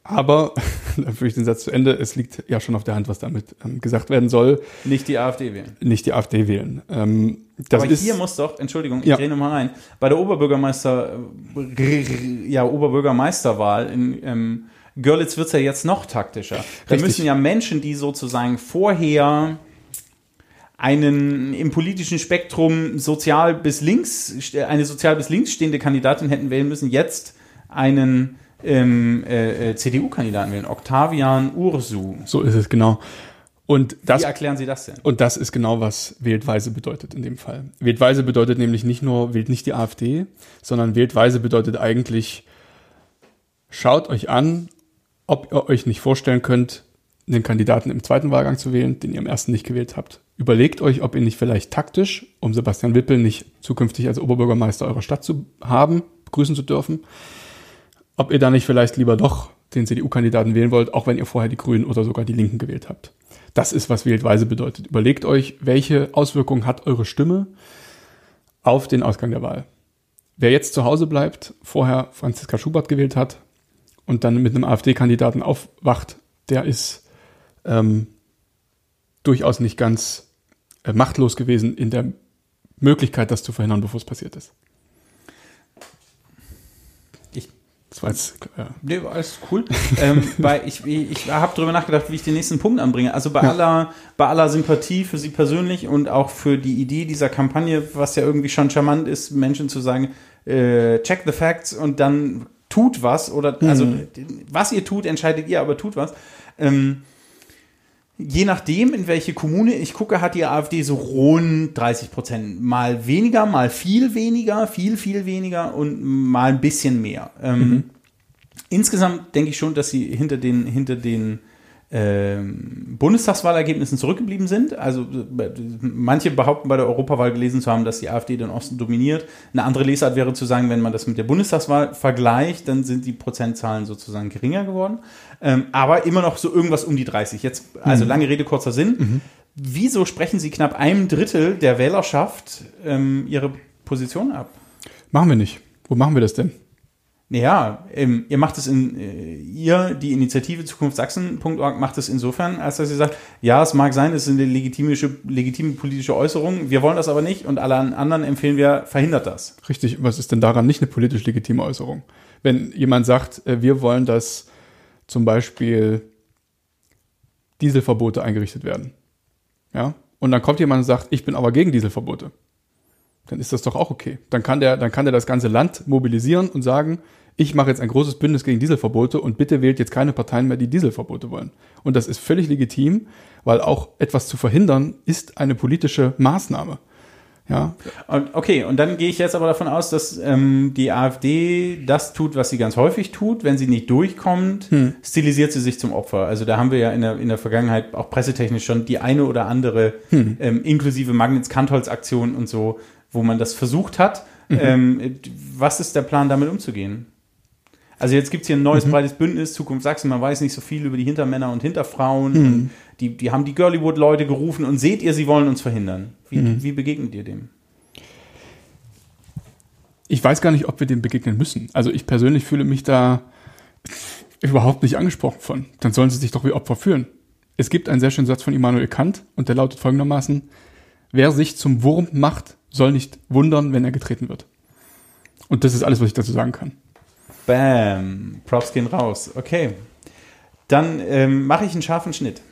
Aber, dann führe ich den Satz zu Ende, es liegt ja schon auf der Hand, was damit ähm, gesagt werden soll, Nicht die AfD wählen. nicht die AfD wählen. Ähm, das Aber ist, hier muss doch, Entschuldigung, ich Ja. drehe nochmal rein, bei der Oberbürgermeister, ja, Oberbürgermeisterwahl in ähm, Görlitz wird es ja jetzt noch taktischer. Da Richtig. müssen ja Menschen, die sozusagen vorher einen im politischen Spektrum sozial bis links, eine sozial bis links stehende Kandidatin hätten wählen müssen, jetzt einen ähm, äh, äh, CDU-Kandidaten wählen, Octavian Ursu. so ist es genau. Und das Wie erklären Sie das denn? Und das ist genau, was wähltweise bedeutet in dem Fall. Wähltweise bedeutet nämlich nicht nur, wählt nicht die AfD, sondern wähltweise bedeutet eigentlich, schaut euch an, ob ihr euch nicht vorstellen könnt, den Kandidaten im zweiten Wahlgang zu wählen, den ihr im ersten nicht gewählt habt. Überlegt euch, ob ihr nicht vielleicht taktisch, um Sebastian Wippel nicht zukünftig als Oberbürgermeister eurer Stadt zu haben, begrüßen zu dürfen, ob ihr da nicht vielleicht lieber doch den CDU-Kandidaten wählen wollt, auch wenn ihr vorher die Grünen oder sogar die Linken gewählt habt. Das ist, was wähltweise bedeutet. Überlegt euch, welche Auswirkungen hat eure Stimme auf den Ausgang der Wahl. Wer jetzt zu Hause bleibt, vorher Franziska Schubert gewählt hat, und dann mit einem AfD-Kandidaten aufwacht, der ist ähm, durchaus nicht ganz äh, machtlos gewesen in der Möglichkeit, das zu verhindern, bevor es passiert ist. Ich Das war jetzt, ja. Nee, war alles cool. ähm, bei, ich ich habe darüber nachgedacht, wie ich den nächsten Punkt anbringe. Also bei Ja. aller bei aller Sympathie für Sie persönlich und auch für die Idee dieser Kampagne, was ja irgendwie schon charmant ist, Menschen zu sagen, äh, check the facts und dann tut was oder also was ihr tut, entscheidet ihr, aber tut was. Ähm, Je nachdem, in welche Kommune ich gucke, hat die AfD so rund 30 Prozent. Mal weniger, mal viel weniger, viel, viel weniger und mal ein bisschen mehr. Ähm, Insgesamt denke ich schon, dass sie hinter den, hinter den Bundestagswahlergebnissen zurückgeblieben sind. Also manche behaupten bei der Europawahl gelesen zu haben, dass die AfD den Osten dominiert. Eine andere Lesart wäre zu sagen, wenn man das mit der Bundestagswahl vergleicht, dann sind die Prozentzahlen sozusagen geringer geworden. Ähm, aber immer noch so irgendwas um die 30. Jetzt, also lange Rede, kurzer Sinn. Wieso sprechen Sie knapp einem Drittel der Wählerschaft ähm, Ihre Position ab? Machen wir nicht. Wo machen wir das denn? Naja, ähm, ihr macht es in, äh, ihr, die Initiative zukunftssachsen.org macht es insofern, als dass ihr sagt, ja, es mag sein, es eine legitime, legitime politische Äußerung, wir wollen das aber nicht und allen anderen empfehlen wir, verhindert das. Richtig, was ist denn daran nicht eine politisch legitime Äußerung? Wenn jemand sagt, äh, wir wollen, dass zum Beispiel Dieselverbote eingerichtet werden, ja, und dann kommt jemand und sagt, ich bin aber gegen Dieselverbote, dann ist das doch auch okay. Dann kann der, dann kann der das ganze Land mobilisieren und sagen, ich mache jetzt ein großes Bündnis gegen Dieselverbote und bitte wählt jetzt keine Parteien mehr, die Dieselverbote wollen. Und das ist völlig legitim, weil auch etwas zu verhindern ist eine politische Maßnahme. Ja, Und, okay, und dann gehe ich jetzt aber davon aus, dass ähm, die AfD das tut, was sie ganz häufig tut. Wenn sie nicht durchkommt, stilisiert sie sich zum Opfer. Also da haben wir ja in der, in der Vergangenheit auch pressetechnisch schon die eine oder andere, ähm, inklusive Magnitz-Kantholz-Aktion und so, wo man das versucht hat. Ähm, was ist der Plan, damit umzugehen? Also jetzt gibt es hier ein neues breites Bündnis, Zukunft Sachsen, man weiß nicht so viel über die Hintermänner und Hinterfrauen. Und die, die haben die Girlywood-Leute gerufen und seht ihr, sie wollen uns verhindern. Wie, wie begegnet ihr dem? ich weiß gar nicht, ob wir dem begegnen müssen. Also ich persönlich fühle mich da überhaupt nicht angesprochen von. Dann sollen sie sich doch wie Opfer fühlen. Es gibt einen sehr schönen Satz von Immanuel Kant und der lautet folgendermaßen, wer sich zum Wurm macht, soll nicht wundern, wenn er getreten wird. Und das ist alles, was ich dazu sagen kann. Bam. Props gehen raus. Okay. Dann ähm, mache ich einen scharfen Schnitt.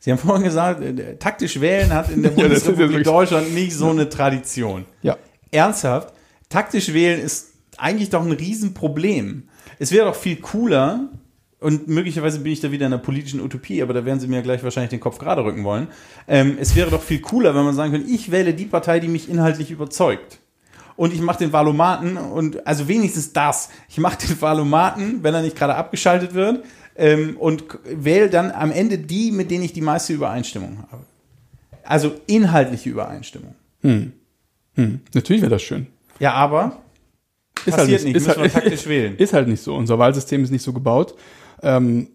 Sie haben vorhin gesagt, äh, taktisch wählen hat in der Bundesrepublik Deutschland nicht so eine Tradition. Ja. Ernsthaft, taktisch wählen ist eigentlich doch ein Riesenproblem. Es wäre doch viel cooler, und möglicherweise bin ich da wieder in einer politischen Utopie, aber da werden Sie mir gleich wahrscheinlich den Kopf gerade rücken wollen. Ähm, es wäre doch viel cooler, wenn man sagen könnte, ich wähle die Partei, die mich inhaltlich überzeugt. Und ich mache den Valomaten und also wenigstens das. Ich mache den Valomaten, wenn er nicht gerade abgeschaltet wird, ähm, und wähle dann am Ende die, mit denen ich die meiste Übereinstimmung habe. Also inhaltliche Übereinstimmung. Hm. Natürlich wäre das schön. Ja, aber Ist passiert nicht, Ist müssen wir halt, taktisch wählen. Ist halt nicht so. Unser Wahlsystem ist nicht so gebaut. Ähm,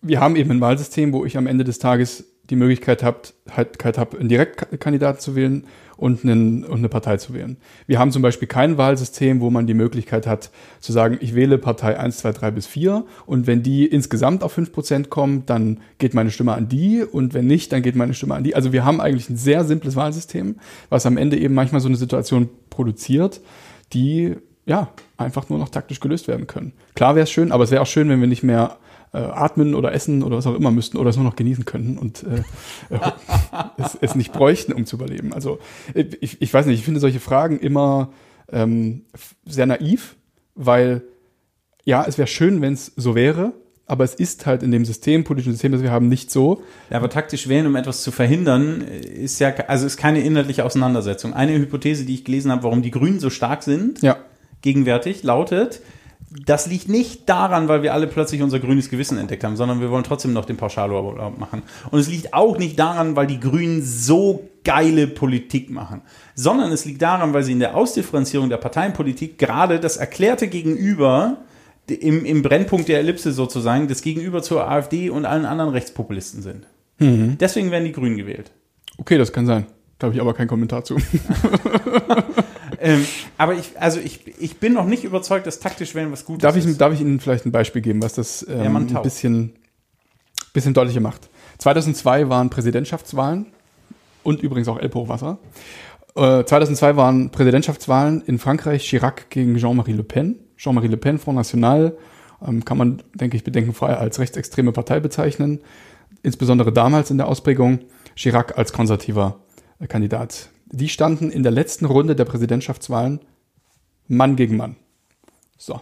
wir haben eben ein Wahlsystem, wo ich am Ende des Tages die Möglichkeit habe, halt, hab, einen Direktkandidaten zu wählen und, einen, und eine Partei zu wählen. Wir haben zum Beispiel kein Wahlsystem, wo man die Möglichkeit hat, zu sagen, ich wähle Partei 1, 2, 3 bis 4 und wenn die insgesamt auf 5% kommen, dann geht meine Stimme an die und wenn nicht, dann geht meine Stimme an die. Also wir haben eigentlich ein sehr simples Wahlsystem, was am Ende eben manchmal so eine Situation produziert, die ja einfach nur noch taktisch gelöst werden können. Klar wäre es schön, aber es wäre auch schön, wenn wir nicht mehr äh, atmen oder essen oder was auch immer müssten oder es nur noch genießen könnten und äh, es, es nicht bräuchten, um zu überleben. Also ich, ich weiß nicht, ich finde solche Fragen immer ähm, sehr naiv, weil ja, es wäre schön, wenn es so wäre, aber es ist halt in dem System, politischen System, das wir haben, nicht so. Ja, aber taktisch wählen, um etwas zu verhindern, ist ja, also ist keine inhaltliche Auseinandersetzung. Eine Hypothese, die ich gelesen habe, warum die Grünen so stark sind, Ja, gegenwärtig, lautet, das liegt nicht daran, weil wir alle plötzlich unser grünes Gewissen entdeckt haben, sondern wir wollen trotzdem noch den Pauschalurlaub machen. Und es liegt auch nicht daran, weil die Grünen so geile Politik machen, sondern es liegt daran, weil sie in der Ausdifferenzierung der Parteienpolitik gerade das erklärte Gegenüber im, im Brennpunkt der Ellipse sozusagen, das Gegenüber zur AfD und allen anderen Rechtspopulisten sind. Deswegen werden die Grünen gewählt. okay, das kann sein. Da habe ich aber keinen Kommentar zu. ähm, aber ich, also ich, ich bin noch nicht überzeugt, dass taktisch wählen was Gutes Darf ich, ist. darf ich Ihnen vielleicht ein Beispiel geben, was das ähm, ein bisschen, bisschen deutlicher macht? 2002 waren Präsidentschaftswahlen und übrigens auch Elbhochwasser. Äh, 2002 waren Präsidentschaftswahlen in Frankreich Chirac gegen Jean-Marie Le Pen. Jean-Marie Le Pen, Front National, ähm, kann man, denke ich, bedenkenfrei als rechtsextreme Partei bezeichnen. Insbesondere damals in der Ausprägung. Chirac als konservativer äh, Kandidat. Die standen in der letzten Runde der Präsidentschaftswahlen Mann gegen Mann. So.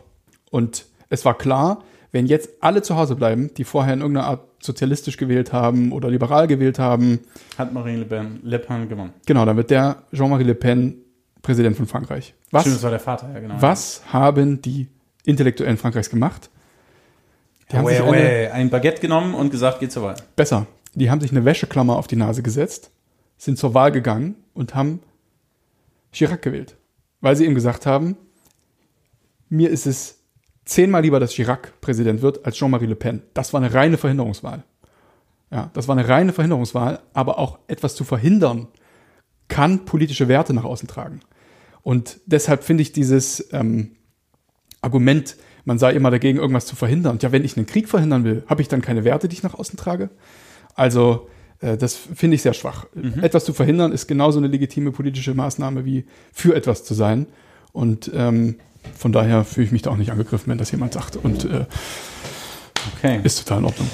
Und es war klar, wenn jetzt alle zu Hause bleiben, die vorher in irgendeiner Art sozialistisch gewählt haben oder liberal gewählt haben, Hat Marine Le Pen, Le Pen gewonnen. genau, dann wird der Jean-Marie Le Pen Präsident von Frankreich. Was, Stimmt, das war der Vater, ja genau. was haben die Intellektuellen Frankreichs gemacht? Die haben Ouais, sich eine. Ein Baguette genommen und gesagt, geht zur Wahl. besser, die haben sich eine Wäscheklammer auf die Nase gesetzt, sind zur Wahl gegangen und haben Chirac gewählt. Weil sie ihm gesagt haben, mir ist es zehnmal lieber, dass Chirac Präsident wird, als Jean-Marie Le Pen. Das war eine reine Verhinderungswahl. Ja, das war eine reine Verhinderungswahl, aber auch etwas zu verhindern, kann politische Werte nach außen tragen. Und deshalb finde ich dieses ähm, Argument, man sei immer dagegen, irgendwas zu verhindern. Und ja, wenn ich einen Krieg verhindern will, habe ich dann keine Werte, die ich nach außen trage? Also, das finde ich sehr schwach. Etwas zu verhindern ist genauso eine legitime politische Maßnahme wie für etwas zu sein. Und ähm, von daher fühle ich mich da auch nicht angegriffen, wenn das jemand sagt. Und äh, Okay. ist total in Ordnung.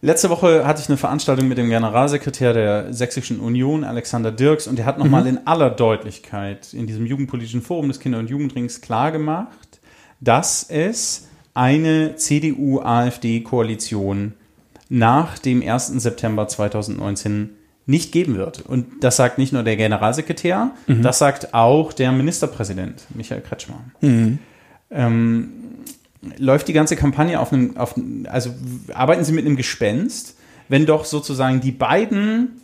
Letzte Woche hatte ich eine Veranstaltung mit dem Generalsekretär der Sächsischen Union, Alexander Dirks, und der hat nochmal in aller Deutlichkeit in diesem Jugendpolitischen Forum des Kinder- und Jugendrings klargemacht, dass es eine CDU-AfD-Koalition nach dem 1. September 2019 nicht geben wird. Und das sagt nicht nur der Generalsekretär, das sagt auch der Ministerpräsident, Michael Kretschmer. Ähm, läuft die ganze Kampagne auf einem, auf, also arbeiten Sie mit einem Gespenst, wenn doch sozusagen die beiden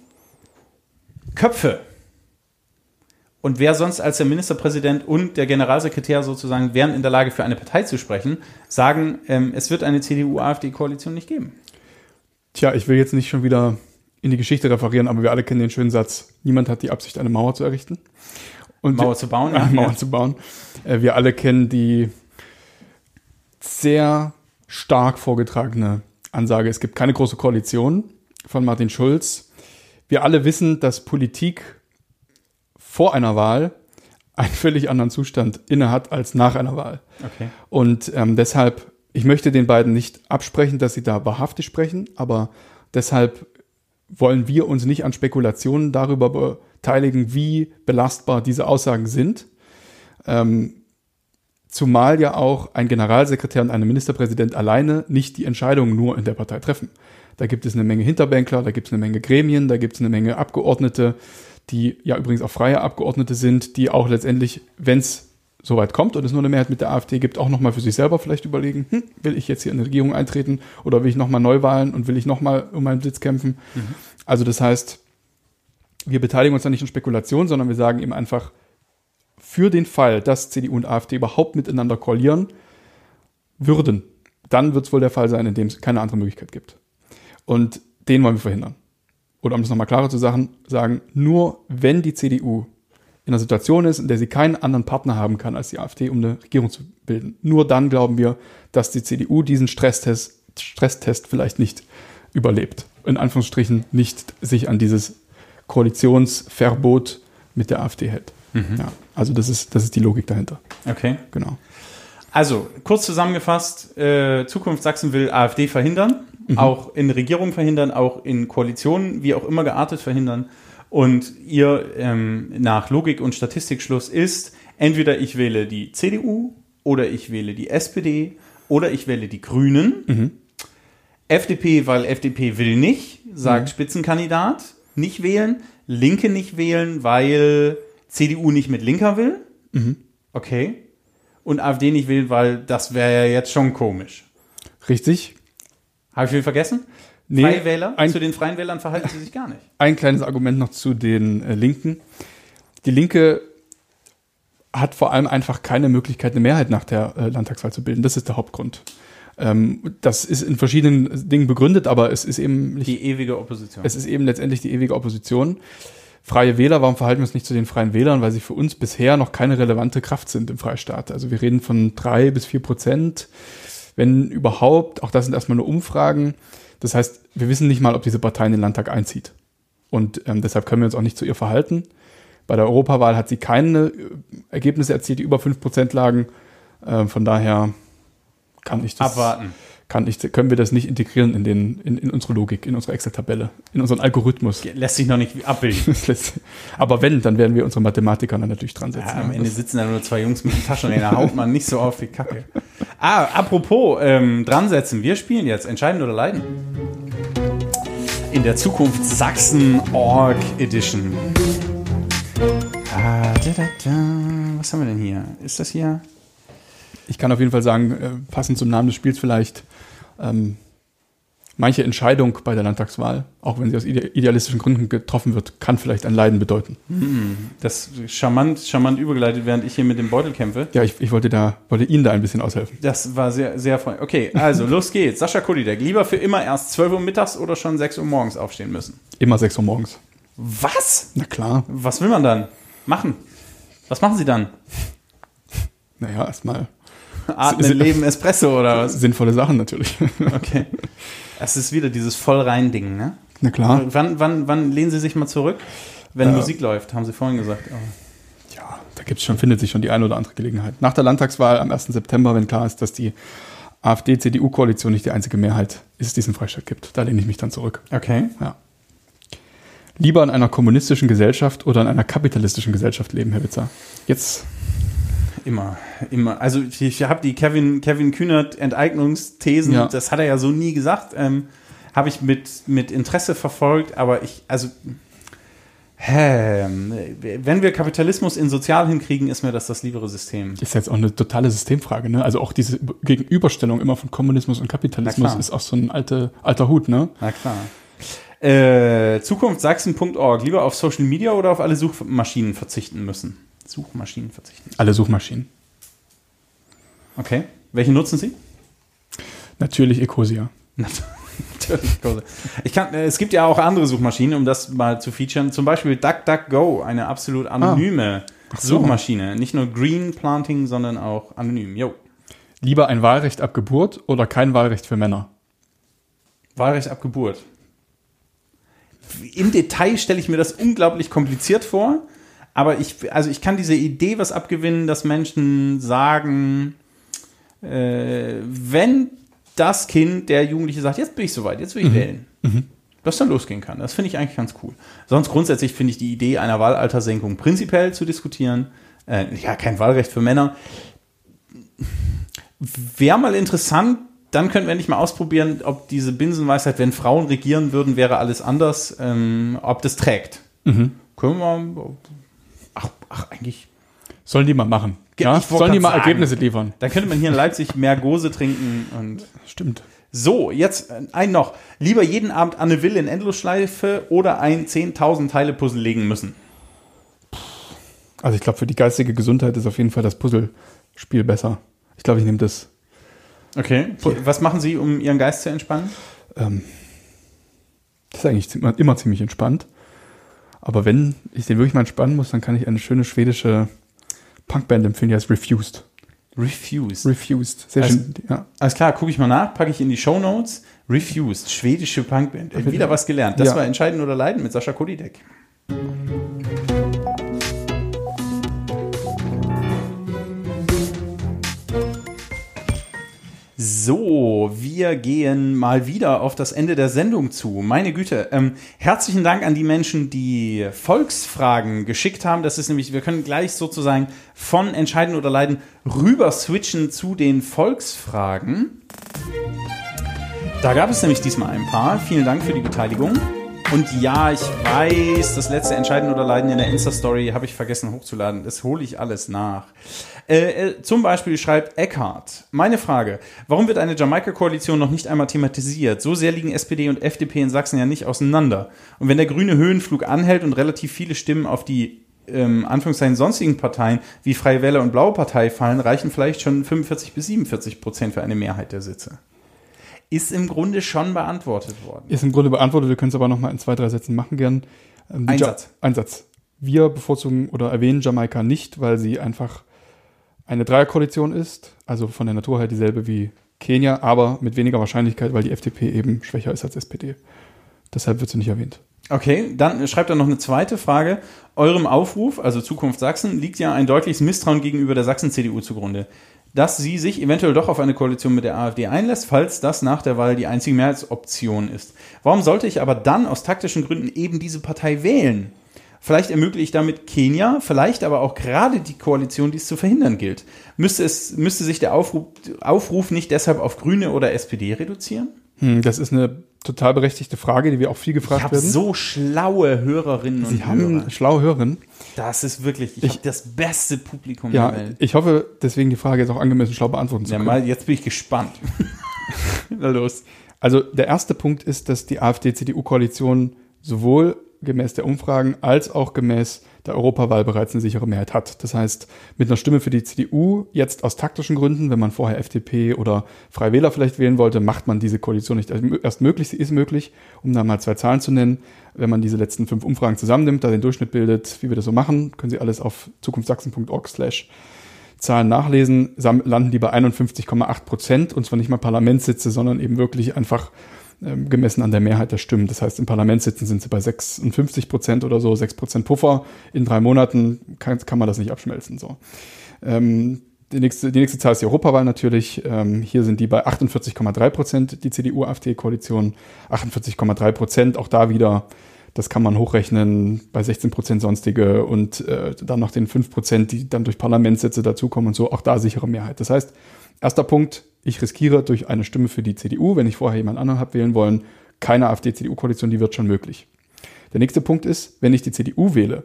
Köpfe und wer sonst als der Ministerpräsident und der Generalsekretär sozusagen wären in der Lage für eine Partei zu sprechen, sagen, ähm, es wird eine CDU-AfD-Koalition nicht geben. Tja, ich will jetzt nicht schon wieder in die Geschichte referieren, aber wir alle kennen den schönen Satz, niemand hat die Absicht, eine Mauer zu errichten. Und Mauer zu bauen. ja, Mauern zu bauen. Äh, wir alle kennen die sehr stark vorgetragene Ansage, es gibt keine große Koalition von Martin Schulz. Wir alle wissen, dass Politik vor einer Wahl einen völlig anderen Zustand innehat als nach einer Wahl. Okay. Und ähm, deshalb, ich möchte den beiden nicht absprechen, dass sie da wahrhaftig sprechen, aber deshalb wollen wir uns nicht an Spekulationen darüber beteiligen, wie belastbar diese Aussagen sind. Ähm, zumal ja auch ein Generalsekretär und ein Ministerpräsident alleine nicht die Entscheidungen nur in der Partei treffen. Da gibt es eine Menge Hinterbänkler, da gibt es eine Menge Gremien, da gibt es eine Menge Abgeordnete, die ja übrigens auch freie Abgeordnete sind, die auch letztendlich, wenn es soweit kommt und es nur eine Mehrheit mit der AfD gibt, auch nochmal für sich selber vielleicht überlegen, hm, will ich jetzt hier in eine Regierung eintreten oder will ich nochmal Neuwahlen und will ich nochmal um meinen Sitz kämpfen? Also das heißt, wir beteiligen uns da nicht in Spekulationen, sondern wir sagen eben einfach, für den Fall, dass CDU und AfD überhaupt miteinander koalieren würden, dann wird es wohl der Fall sein, in dem es keine andere Möglichkeit gibt. Und den wollen wir verhindern. Oder um das nochmal klarer zu sagen, sagen, nur wenn die CDU in einer Situation ist, in der sie keinen anderen Partner haben kann als die AfD, um eine Regierung zu bilden, nur dann glauben wir, dass die CDU diesen Stresstest, Stresstest vielleicht nicht überlebt. In Anführungsstrichen nicht sich an dieses Koalitionsverbot mit der AfD hält. Ja, also das ist, das ist die Logik dahinter. Okay. Genau. Also, kurz zusammengefasst, äh, Zukunft Sachsen will AfD verhindern, auch in Regierungen verhindern, auch in Koalitionen, wie auch immer geartet verhindern. Und ihr ähm, nach Logik und Statistikschluss ist, entweder ich wähle die CDU oder ich wähle die SPD oder ich wähle die Grünen. FDP, weil FDP will nicht, sagt Spitzenkandidat, nicht wählen. Linke nicht wählen, weil CDU nicht mit Linker will. Okay. Und AfD nicht wählen, weil das wäre ja jetzt schon komisch. Richtig. Habe ich viel vergessen? Nee, Freie Wähler? ein- Zu den Freien Wählern verhalten sie sich gar nicht. Ein kleines Argument noch zu den äh, Linken. Die Linke hat vor allem einfach keine Möglichkeit, eine Mehrheit nach der äh, Landtagswahl zu bilden. Das ist der Hauptgrund. Ähm, das ist in verschiedenen Dingen begründet, aber es ist eben nicht Die ewige Opposition. Es ist eben letztendlich die ewige Opposition. Freie Wähler, warum verhalten wir uns nicht zu den Freien Wählern? Weil sie für uns bisher noch keine relevante Kraft sind im Freistaat. Also wir reden von drei bis vier Prozent, wenn überhaupt. Auch das sind erstmal nur Umfragen. Das heißt, wir wissen nicht mal, ob diese Partei in den Landtag einzieht. Und ähm, deshalb können wir uns auch nicht zu ihr verhalten. Bei der Europawahl hat sie keine äh, Ergebnisse erzielt, die über fünf Prozent lagen. Äh, von daher kann ich das Abwarten. Kann ich, können wir das nicht integrieren in, den, in, in unsere Logik, in unsere Excel-Tabelle, in unseren Algorithmus. Lässt sich noch nicht abbilden. Aber wenn, dann werden wir unsere Mathematiker dann natürlich dran setzen. Ja, am Ende sitzen da nur zwei Jungs mit Taschenrechner, da haut man nicht so auf die Kacke. Ah, apropos, ähm, dran setzen. Wir spielen jetzt Entscheiden oder Leiden. In der Zukunft Sachsen Org Edition. Ah, da, da, da. Was haben wir denn hier? Ist das hier? Ich kann auf jeden Fall sagen, äh, passend zum Namen des Spiels vielleicht, ähm, manche Entscheidung bei der Landtagswahl, auch wenn sie aus ide idealistischen Gründen getroffen wird, kann vielleicht ein Leiden bedeuten. Das ist charmant, charmant übergeleitet, während ich hier mit dem Beutel kämpfe. Ja, ich, ich wollte da, wollte Ihnen da ein bisschen aushelfen. Das war sehr, sehr freundlich. Okay, also los geht's. Sascha Kulidek, lieber für immer erst 12 Uhr mittags oder schon 6 Uhr morgens aufstehen müssen? Immer 6 Uhr morgens. Was? Na klar. Was will man dann machen? Was machen Sie dann? Naja, erstmal Atmen, Leben, Espresso oder was? sinnvolle Sachen natürlich. Okay. Es ist wieder dieses Vollrein-Ding, ne? Na klar. Wann, wann, wann lehnen Sie sich mal zurück? Wenn Äh, Musik läuft, haben Sie vorhin gesagt. Oh. Ja, da gibt's schon, findet sich schon die eine oder andere Gelegenheit. Nach der Landtagswahl am 1. September, wenn klar ist, dass die AfD-CDU-Koalition nicht die einzige Mehrheit ist, die es in Freistaat gibt, da lehne ich mich dann zurück. Okay. Ja. Lieber in einer kommunistischen Gesellschaft oder in einer kapitalistischen Gesellschaft leben, Herr Witzer? Jetzt, Immer, immer. Also ich, ich habe die Kevin, Kevin Kühnert Enteignungsthesen, Ja. das hat er ja so nie gesagt, ähm, habe ich mit, mit Interesse verfolgt, aber ich, also, hä, wenn wir Kapitalismus in sozial hinkriegen, ist mir das das liebere System. ist jetzt auch eine totale Systemfrage, ne? Also auch diese Gegenüberstellung immer von Kommunismus und Kapitalismus ist auch so ein alte, alter Hut, ne? Na klar. Äh, Zukunftssachsen.org, lieber auf Social Media oder auf alle Suchmaschinen verzichten müssen? Suchmaschinen verzichten. Alle Suchmaschinen. Okay. Welche nutzen Sie? Natürlich Ecosia. Natürlich. große. Ich kann, äh, es gibt ja auch andere Suchmaschinen, um das mal zu featuren. Zum Beispiel DuckDuckGo, eine absolut anonyme Ach so. Suchmaschine. Nicht nur Green Planting, sondern auch anonym. Jo. Lieber ein Wahlrecht ab Geburt oder kein Wahlrecht für Männer? Wahlrecht ab Geburt. Im Detail stelle ich mir das unglaublich kompliziert vor, aber ich, also ich kann diese Idee was abgewinnen, dass Menschen sagen, äh, wenn das Kind, der Jugendliche sagt, jetzt bin ich soweit, jetzt will ich wählen, dass dann losgehen kann. Das finde ich eigentlich ganz cool. Sonst grundsätzlich finde ich die Idee einer Wahlaltersenkung prinzipiell zu diskutieren. Äh, ja, kein Wahlrecht für Männer. Wäre mal interessant, dann könnten wir endlich mal ausprobieren, ob diese Binsenweisheit, wenn Frauen regieren würden, wäre alles anders, ähm, ob das trägt. Können wir. Ach, eigentlich. Sollen die mal machen? Ja? Sollen die mal sagen. Ergebnisse liefern? Dann könnte man hier in Leipzig mehr Gose trinken und. Stimmt. So, jetzt äh, ein noch. Lieber jeden Abend Anne Will in Endlosschleife oder ein 10.000 Teile Puzzle legen müssen. Also ich glaube, für die geistige Gesundheit ist auf jeden Fall das Puzzlespiel besser. Ich glaube, ich nehme das. Okay. Was machen Sie, um Ihren Geist zu entspannen? Ähm, das ist eigentlich immer, immer ziemlich entspannt. Aber wenn ich den wirklich mal entspannen muss, dann kann ich eine schöne schwedische Punkband empfehlen, die heißt Refused. Refused. Refused. Sehr Also- schön. Ja. Alles klar, gucke ich mal nach, packe ich in die Show Notes. Refused, schwedische Punkband. Äh, Wieder was gelernt. Das Ja. war Entscheiden oder Leiden mit Sascha Kodidek. So, wir gehen mal wieder auf das Ende der Sendung zu. Meine Güte, ähm, herzlichen Dank an die Menschen, die Volksfragen geschickt haben. Das ist nämlich, wir können gleich sozusagen von Entscheiden oder Leiden rüber switchen zu den Volksfragen. Da gab es nämlich diesmal ein paar. Vielen Dank für die Beteiligung. Und ja, ich weiß, das letzte Entscheiden oder Leiden in der Insta-Story habe ich vergessen hochzuladen. Das hole ich alles nach. Äh, äh, zum Beispiel schreibt Eckhart. Meine Frage, warum wird eine Jamaika-Koalition noch nicht einmal thematisiert? So sehr liegen SPD und FDP in Sachsen ja nicht auseinander. Und wenn der grüne Höhenflug anhält und relativ viele Stimmen auf die ähm, Anführungszeichen sonstigen Parteien wie Freie Wähler und Blaue Partei fallen, reichen vielleicht schon 45 bis 47 Prozent für eine Mehrheit der Sitze. Ist im Grunde schon beantwortet worden. Ist im Grunde beantwortet, wir können es aber noch mal in zwei, drei Sätzen machen gern. Ähm, die Ein Ja- Satz. Ein Satz. Wir bevorzugen oder erwähnen Jamaika nicht, weil sie einfach eine Dreierkoalition ist, also von der Natur her dieselbe wie Kenia, aber mit weniger Wahrscheinlichkeit, weil die FDP eben schwächer ist als SPD. Deshalb wird sie nicht erwähnt. Okay, dann schreibt er noch eine zweite Frage. Eurem Aufruf, also Zukunft Sachsen, liegt ja ein deutliches Misstrauen gegenüber der Sachsen-CDU zugrunde. Dass sie sich eventuell doch auf eine Koalition mit der AfD einlässt, falls das nach der Wahl die einzige Mehrheitsoption ist. Warum sollte ich aber dann aus taktischen Gründen eben diese Partei wählen? Vielleicht ermögliche ich damit Kenia, vielleicht aber auch gerade die Koalition, die es zu verhindern gilt. Müsste, es, müsste sich der Aufruf, Aufruf nicht deshalb auf Grüne oder SPD reduzieren? Hm, das ist eine total berechtigte Frage, die wir auch viel Ich gefragt habe werden. so schlaue Hörerinnen und Sie haben Hörer. schlaue Hörerinnen. Das ist wirklich, ich, Ich- habe das beste Publikum Ja, der Welt. ich hoffe, deswegen die Frage jetzt auch angemessen schlau beantworten zu Ja, können. mal, jetzt bin ich gespannt. Na los. Also der erste Punkt ist, dass die AfD-CDU-Koalition sowohl gemäß der Umfragen als auch gemäß der Europawahl bereits eine sichere Mehrheit hat. Das heißt, mit einer Stimme für die CDU, jetzt aus taktischen Gründen, wenn man vorher FDP oder Freie Wähler vielleicht wählen wollte, macht man diese Koalition nicht erst möglich. Sie ist möglich, um da mal zwei Zahlen zu nennen. Wenn man diese letzten fünf Umfragen zusammennimmt, da den Durchschnitt bildet, wie wir das so machen, können Sie alles auf zukunftssachsen.org slash Zahlen nachlesen, landen die bei 51,8 Prozent und zwar nicht mal Parlamentssitze, sondern eben wirklich einfach ähm, gemessen an der Mehrheit der Stimmen. Das heißt, in Parlamentssitzen sind sie bei 56 Prozent oder so, 6 Prozent Puffer. In drei Monaten kann, kann man das nicht abschmelzen. So. Ähm, die, nächste, die nächste Zahl ist die Europawahl natürlich. Ähm, hier sind die bei 48,3 Prozent, die CDU-AfD-Koalition. 48,3 Prozent, auch da wieder das kann man hochrechnen bei 16 Prozent sonstige und äh, dann noch den 5 Prozent, die dann durch Parlamentssitze dazukommen und so, auch da sichere Mehrheit. Das heißt, erster Punkt, ich riskiere durch eine Stimme für die CDU, wenn ich vorher jemand anderen habe wählen wollen, keine AfD-CDU-Koalition, die wird schon möglich. Der nächste Punkt ist, wenn ich die CDU wähle,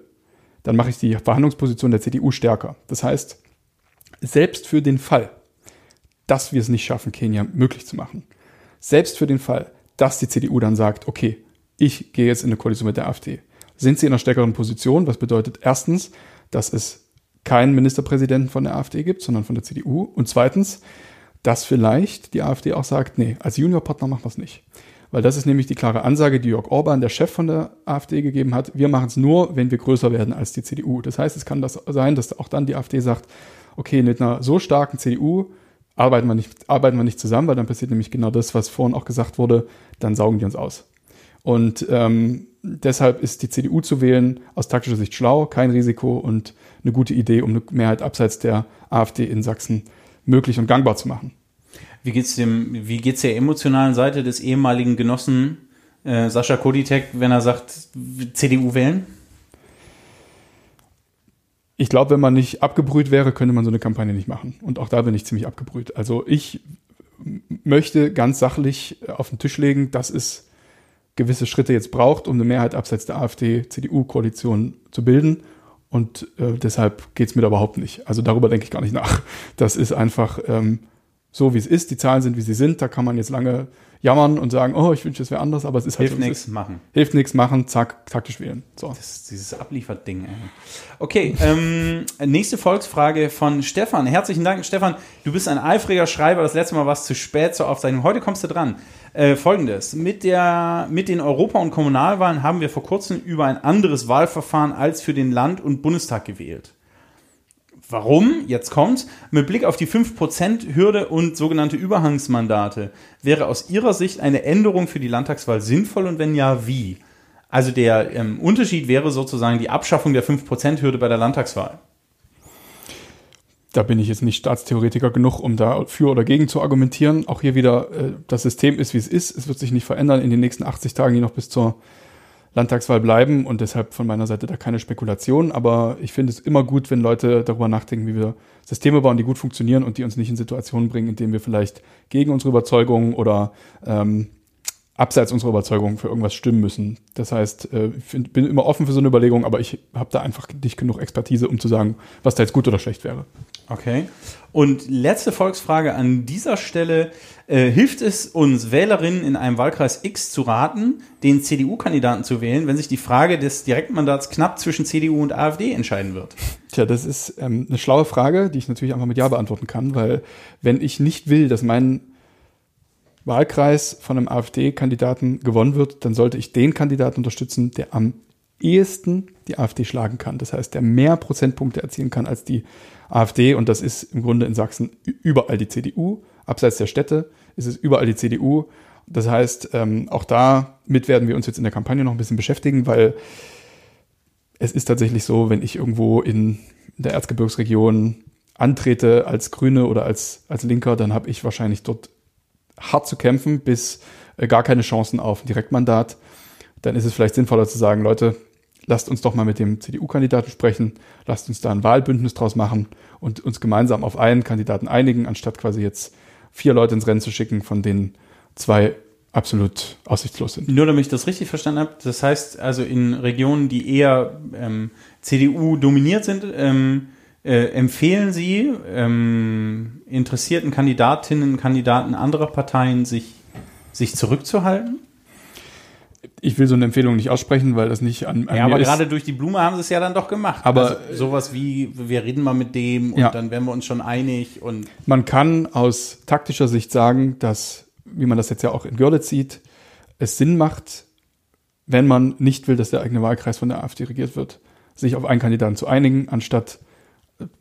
dann mache ich die Verhandlungsposition der CDU stärker. Das heißt, selbst für den Fall, dass wir es nicht schaffen, Kenia möglich zu machen, selbst für den Fall, dass die CDU dann sagt, okay, ich gehe jetzt in eine Koalition mit der AfD, sind sie in einer stärkeren Position, was bedeutet erstens, dass es keinen Ministerpräsidenten von der AfD gibt, sondern von der CDU und zweitens, dass vielleicht die AfD auch sagt, nee, als Juniorpartner machen wir es nicht. Weil das ist nämlich die klare Ansage, die Jörg Orban, der Chef von der AfD, gegeben hat. Wir machen es nur, wenn wir größer werden als die CDU. Das heißt, es kann das sein, dass auch dann die AfD sagt, okay, mit einer so starken CDU arbeiten wir nicht, arbeiten wir nicht zusammen, weil dann passiert nämlich genau das, was vorhin auch gesagt wurde, dann saugen die uns aus. Und ähm, deshalb ist die CDU zu wählen aus taktischer Sicht schlau, kein Risiko und eine gute Idee, um eine Mehrheit abseits der AfD in Sachsen möglich und gangbar zu machen. Wie geht's dem, wie geht's der emotionalen Seite des ehemaligen Genossen äh, Sascha Koditek, wenn er sagt, CDU wählen? Ich glaube, wenn man nicht abgebrüht wäre, könnte man so eine Kampagne nicht machen. Und auch da bin ich ziemlich abgebrüht. Also ich möchte ganz sachlich auf den Tisch legen, dass es gewisse Schritte jetzt braucht, um eine Mehrheit abseits der AfD-CDU-Koalition zu bilden. Und äh, deshalb geht's mir da überhaupt nicht. Also darüber denke ich gar nicht nach. Das ist einfach ähm, so, wie es ist. Die Zahlen sind, wie sie sind. Da kann man jetzt lange jammern und sagen, oh, ich wünsche, es wäre anders, aber es ist halt Hilft so, es nichts, machen. Hilft nichts, machen, zack, taktisch wählen. So. Das ist dieses Abliefert-Ding. ey. Okay, ähm, nächste Volksfrage von Stefan. Herzlichen Dank, Stefan. Du bist ein eifriger Schreiber. Das letzte Mal war es zu spät zur Aufzeichnung. Heute kommst du dran. Äh, Folgendes. Mit, der, mit den Europa- und Kommunalwahlen haben wir vor kurzem über ein anderes Wahlverfahren als für den Land- und Bundestag gewählt. Warum? Jetzt kommt's. Mit Blick auf die 5%-Hürde und sogenannte Überhangsmandate wäre aus Ihrer Sicht eine Änderung für die Landtagswahl sinnvoll und wenn ja, wie? Also der ähm, Unterschied wäre sozusagen die Abschaffung der 5%-Hürde bei der Landtagswahl. Da bin ich jetzt nicht Staatstheoretiker genug, um da für oder gegen zu argumentieren. Auch hier wieder, äh, das System ist, wie es ist. Es wird sich nicht verändern in den nächsten 80 Tagen, die noch bis zur Landtagswahl bleiben. Und deshalb von meiner Seite da keine Spekulation. Aber ich finde es immer gut, wenn Leute darüber nachdenken, wie wir Systeme bauen, die gut funktionieren und die uns nicht in Situationen bringen, in denen wir vielleicht gegen unsere Überzeugungen oder ähm, abseits unserer Überzeugung für irgendwas stimmen müssen. Das heißt, äh, ich bin immer offen für so eine Überlegung, aber ich habe da einfach nicht genug Expertise, um zu sagen, was da jetzt gut oder schlecht wäre. Okay. Und letzte Volksfrage an dieser Stelle. Äh, hilft es uns Wählerinnen in einem Wahlkreis X zu raten, den CDU-Kandidaten zu wählen, wenn sich die Frage des Direktmandats knapp zwischen CDU und AfD entscheiden wird? Tja, das ist ähm, eine schlaue Frage, die ich natürlich einfach mit Ja beantworten kann, weil wenn ich nicht will, dass mein Wahlkreis von einem AfD-Kandidaten gewonnen wird, dann sollte ich den Kandidaten unterstützen, der am ehesten die AfD schlagen kann. Das heißt, der mehr Prozentpunkte erzielen kann als die AfD. Und das ist im Grunde in Sachsen überall die CDU. Abseits der Städte ist es überall die CDU. Das heißt, ähm, auch damit werden wir uns jetzt in der Kampagne noch ein bisschen beschäftigen, weil es ist tatsächlich so, wenn ich irgendwo in der Erzgebirgsregion antrete als Grüne oder als, als Linker, dann habe ich wahrscheinlich dort hart zu kämpfen, bis äh, gar keine Chancen auf ein Direktmandat. Dann ist es vielleicht sinnvoller zu sagen, Leute, lasst uns doch mal mit dem CDU-Kandidaten sprechen, lasst uns da ein Wahlbündnis draus machen und uns gemeinsam auf einen Kandidaten einigen, anstatt quasi jetzt vier Leute ins Rennen zu schicken, von denen zwei absolut aussichtslos sind. Nur damit ich das richtig verstanden habe, das heißt also in Regionen, die eher ähm, CDU dominiert sind, ähm, äh, empfehlen Sie ähm, interessierten Kandidatinnen und Kandidaten anderer Parteien, sich, sich zurückzuhalten? Ich will so eine Empfehlung nicht aussprechen, weil das nicht an, an ja, aber gerade durch die Blume haben sie es ja dann doch gemacht. Aber also sowas wie, wir reden mal mit dem und Ja. dann wären wir uns schon einig und Man kann aus taktischer Sicht sagen, dass, wie man das jetzt ja auch in Görlitz sieht, es Sinn macht, wenn man nicht will, dass der eigene Wahlkreis von der AfD regiert wird, sich auf einen Kandidaten zu einigen, anstatt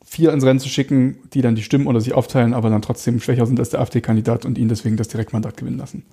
vier ins Rennen zu schicken, die dann die Stimmen unter sich aufteilen, aber dann trotzdem schwächer sind als der AfD-Kandidat und ihn deswegen das Direktmandat gewinnen lassen.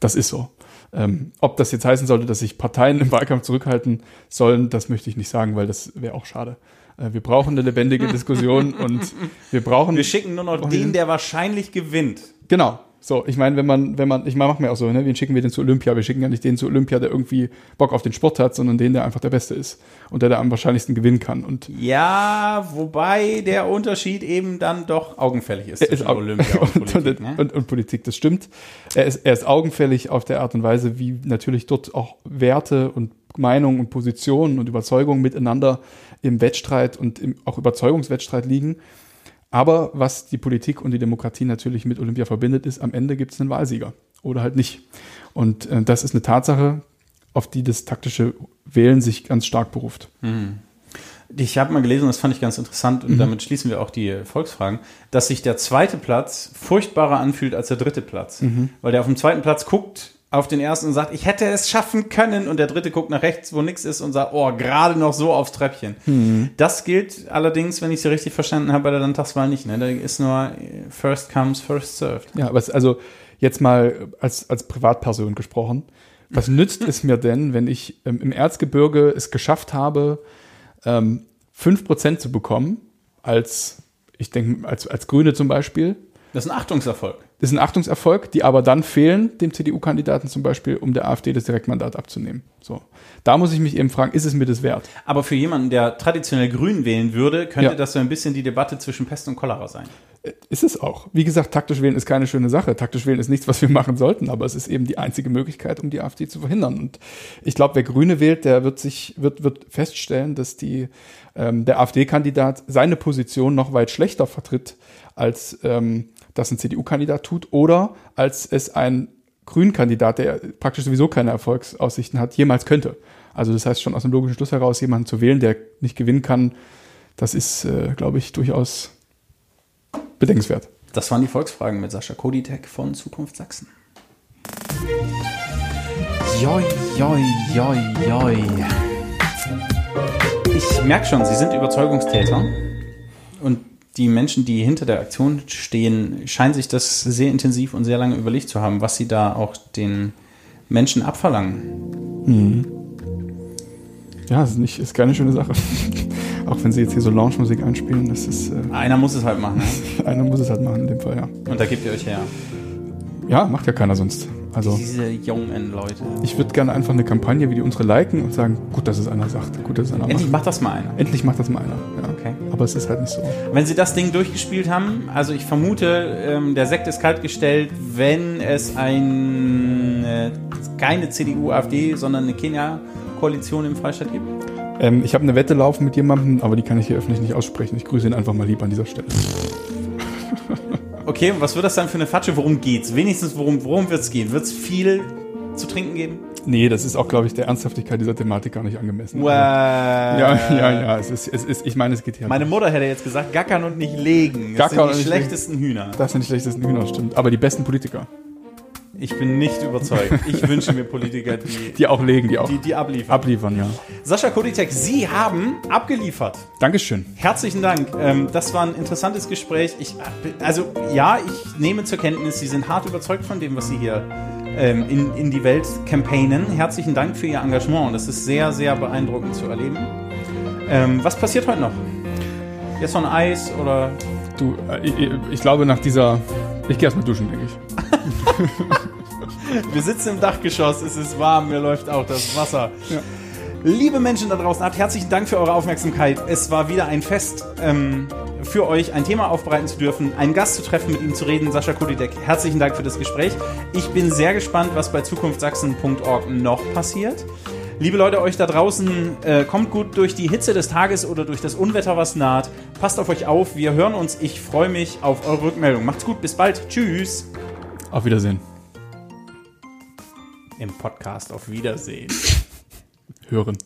Das ist so. Ähm, ob das jetzt heißen sollte, dass sich Parteien im Wahlkampf zurückhalten sollen, das möchte ich nicht sagen, weil das wäre auch schade. Äh, wir brauchen eine lebendige Diskussion und wir brauchen. wir schicken nur noch den, der wahrscheinlich gewinnt. Genau. So, ich meine, wenn man, wenn man, ich meine, machen wir auch so, ne? Wen schicken wir denn zu Olympia? Wir schicken ja nicht den zu Olympia, der irgendwie Bock auf den Sport hat, sondern den, der einfach der Beste ist und der da am wahrscheinlichsten gewinnen kann. Und Ja, wobei der Unterschied eben dann doch augenfällig ist ist zwischen Olympia und, und, Politik. ne? und, und Politik, das stimmt. Er ist, er ist augenfällig auf der Art und Weise, wie natürlich dort auch Werte und Meinungen und Positionen und Überzeugungen miteinander im Wettstreit und im auch Überzeugungswettstreit liegen. Aber was die Politik und die Demokratie natürlich mit Olympia verbindet, ist, am Ende gibt es einen Wahlsieger oder halt nicht. Und äh, das ist eine Tatsache, auf die das taktische Wählen sich ganz stark beruft. Ich habe mal gelesen, das fand ich ganz interessant Mhm. und damit schließen wir auch die Volksfragen, dass sich der zweite Platz furchtbarer anfühlt als der dritte Platz. Mhm. Weil der auf dem zweiten Platz guckt auf den ersten und sagt, ich hätte es schaffen können und der dritte guckt nach rechts, wo nichts ist und sagt, oh, gerade noch so aufs Treppchen. Mhm. Das gilt allerdings, wenn ich sie richtig verstanden habe, bei der Landtagswahl nicht. Ne? Da ist nur äh, first comes, first served. Ja, aber es, also jetzt mal als, als Privatperson gesprochen. Was nützt es mir denn, wenn ich ähm, im Erzgebirge es geschafft habe, ähm, 5% zu bekommen, als, ich denke, als, als Grüne zum Beispiel? Das ist ein Achtungserfolg. Das ist ein Achtungserfolg, die aber dann fehlen, dem CDU-Kandidaten zum Beispiel, um der AfD das Direktmandat abzunehmen. So. Da muss ich mich eben fragen, ist es mir das wert? Aber für jemanden, der traditionell Grün wählen würde, könnte Ja. das so ein bisschen die Debatte zwischen Pest und Cholera sein. Ist es auch. Wie gesagt, taktisch wählen ist keine schöne Sache. Taktisch wählen ist nichts, was wir machen sollten, aber es ist eben die einzige Möglichkeit, um die AfD zu verhindern. Und ich glaube, wer Grüne wählt, der wird sich, wird, wird feststellen, dass die, ähm, der AfD-Kandidat seine Position noch weit schlechter vertritt, als ähm, das ein CDU-Kandidat tut oder als es ein Grün-Kandidat, der praktisch sowieso keine Erfolgsaussichten hat, jemals könnte. Also das heißt schon aus dem logischen Schluss heraus, jemanden zu wählen, der nicht gewinnen kann, das ist, äh, glaube ich, durchaus bedenkenswert. Das waren die Volksfragen mit Sascha Koditek von Zukunft Sachsen. Joi, joi, joi, joi. Ich merke schon, Sie sind Überzeugungstäter. Und die Menschen, die hinter der Aktion stehen, scheinen sich das sehr intensiv und sehr lange überlegt zu haben, was sie da auch den Menschen abverlangen. Ja, ist, nicht, ist keine schöne Sache. Auch wenn sie jetzt hier so Lounge-Musik einspielen, das ist, äh, Einer muss es halt machen. Ne? einer muss es halt machen in dem Fall, ja. Und da gebt ihr euch her. Ja, macht ja keiner sonst. Also Diese jungen Leute. ich würde gerne einfach eine Kampagne wie die unsere liken und sagen, gut, dass es einer sagt, gut, dass es einer Endlich macht. macht das mal einer. Endlich macht das mal einer. Ja. Aber es ist halt nicht so. Wenn sie das Ding durchgespielt haben, also ich vermute, ähm, der Sekt ist kalt gestellt, wenn es ein, äh, keine CDU, AfD, sondern eine Kenia-Koalition im Freistaat gibt. Ähm, ich habe eine Wette laufen mit jemandem, aber die kann ich hier öffentlich nicht aussprechen. Ich grüße ihn einfach mal lieb an dieser Stelle. Okay, was wird das dann für eine Fatsche? Worum geht's? Wenigstens, worum, worum wird's gehen? Wird's viel zu trinken geben? Nee, das ist auch, glaube ich, der Ernsthaftigkeit dieser Thematik gar nicht angemessen. Wow. Ja, ja, ja. Es ist, es ist, ich meine, es geht hier. Meine Mutter hätte jetzt gesagt, gackern und nicht legen. Das Gackern sind die legen. schlechtesten Hühner. Das sind die schlechtesten Hühner, stimmt. Aber die besten Politiker. Ich bin nicht überzeugt. Ich wünsche mir Politiker, die, Die auch legen, die auch die, die abliefern. abliefern, ja. Sascha Koditek, Sie haben abgeliefert. Dankeschön. Herzlichen Dank. Ähm, das war ein interessantes Gespräch. Ich, also ja, ich nehme zur Kenntnis, Sie sind hart überzeugt von dem, was Sie hier ähm, in, in die Welt campaignen. Herzlichen Dank für Ihr Engagement. Das ist sehr, sehr beeindruckend zu erleben. Ähm, was passiert heute noch? Jetzt noch ein Eis oder? Du, äh, ich, ich glaube nach dieser, ich gehe erstmal duschen, denke ich. Wir sitzen im Dachgeschoss, es ist warm, mir läuft auch das Wasser. Ja. Liebe Menschen da draußen, habt herzlichen Dank für eure Aufmerksamkeit. Es war wieder ein Fest ähm, für euch, ein Thema aufbereiten zu dürfen, einen Gast zu treffen, mit ihm zu reden, Sascha Kudidek. Herzlichen Dank für das Gespräch. Ich bin sehr gespannt, was bei zukunftsachsen.org noch passiert. Liebe Leute, euch da draußen, äh, kommt gut durch die Hitze des Tages oder durch das Unwetter, was naht. Passt auf euch auf, wir hören uns. Ich freue mich auf eure Rückmeldung. Macht's gut, bis bald. Tschüss. Auf Wiedersehen. Im Podcast auf Wiedersehen. Hören.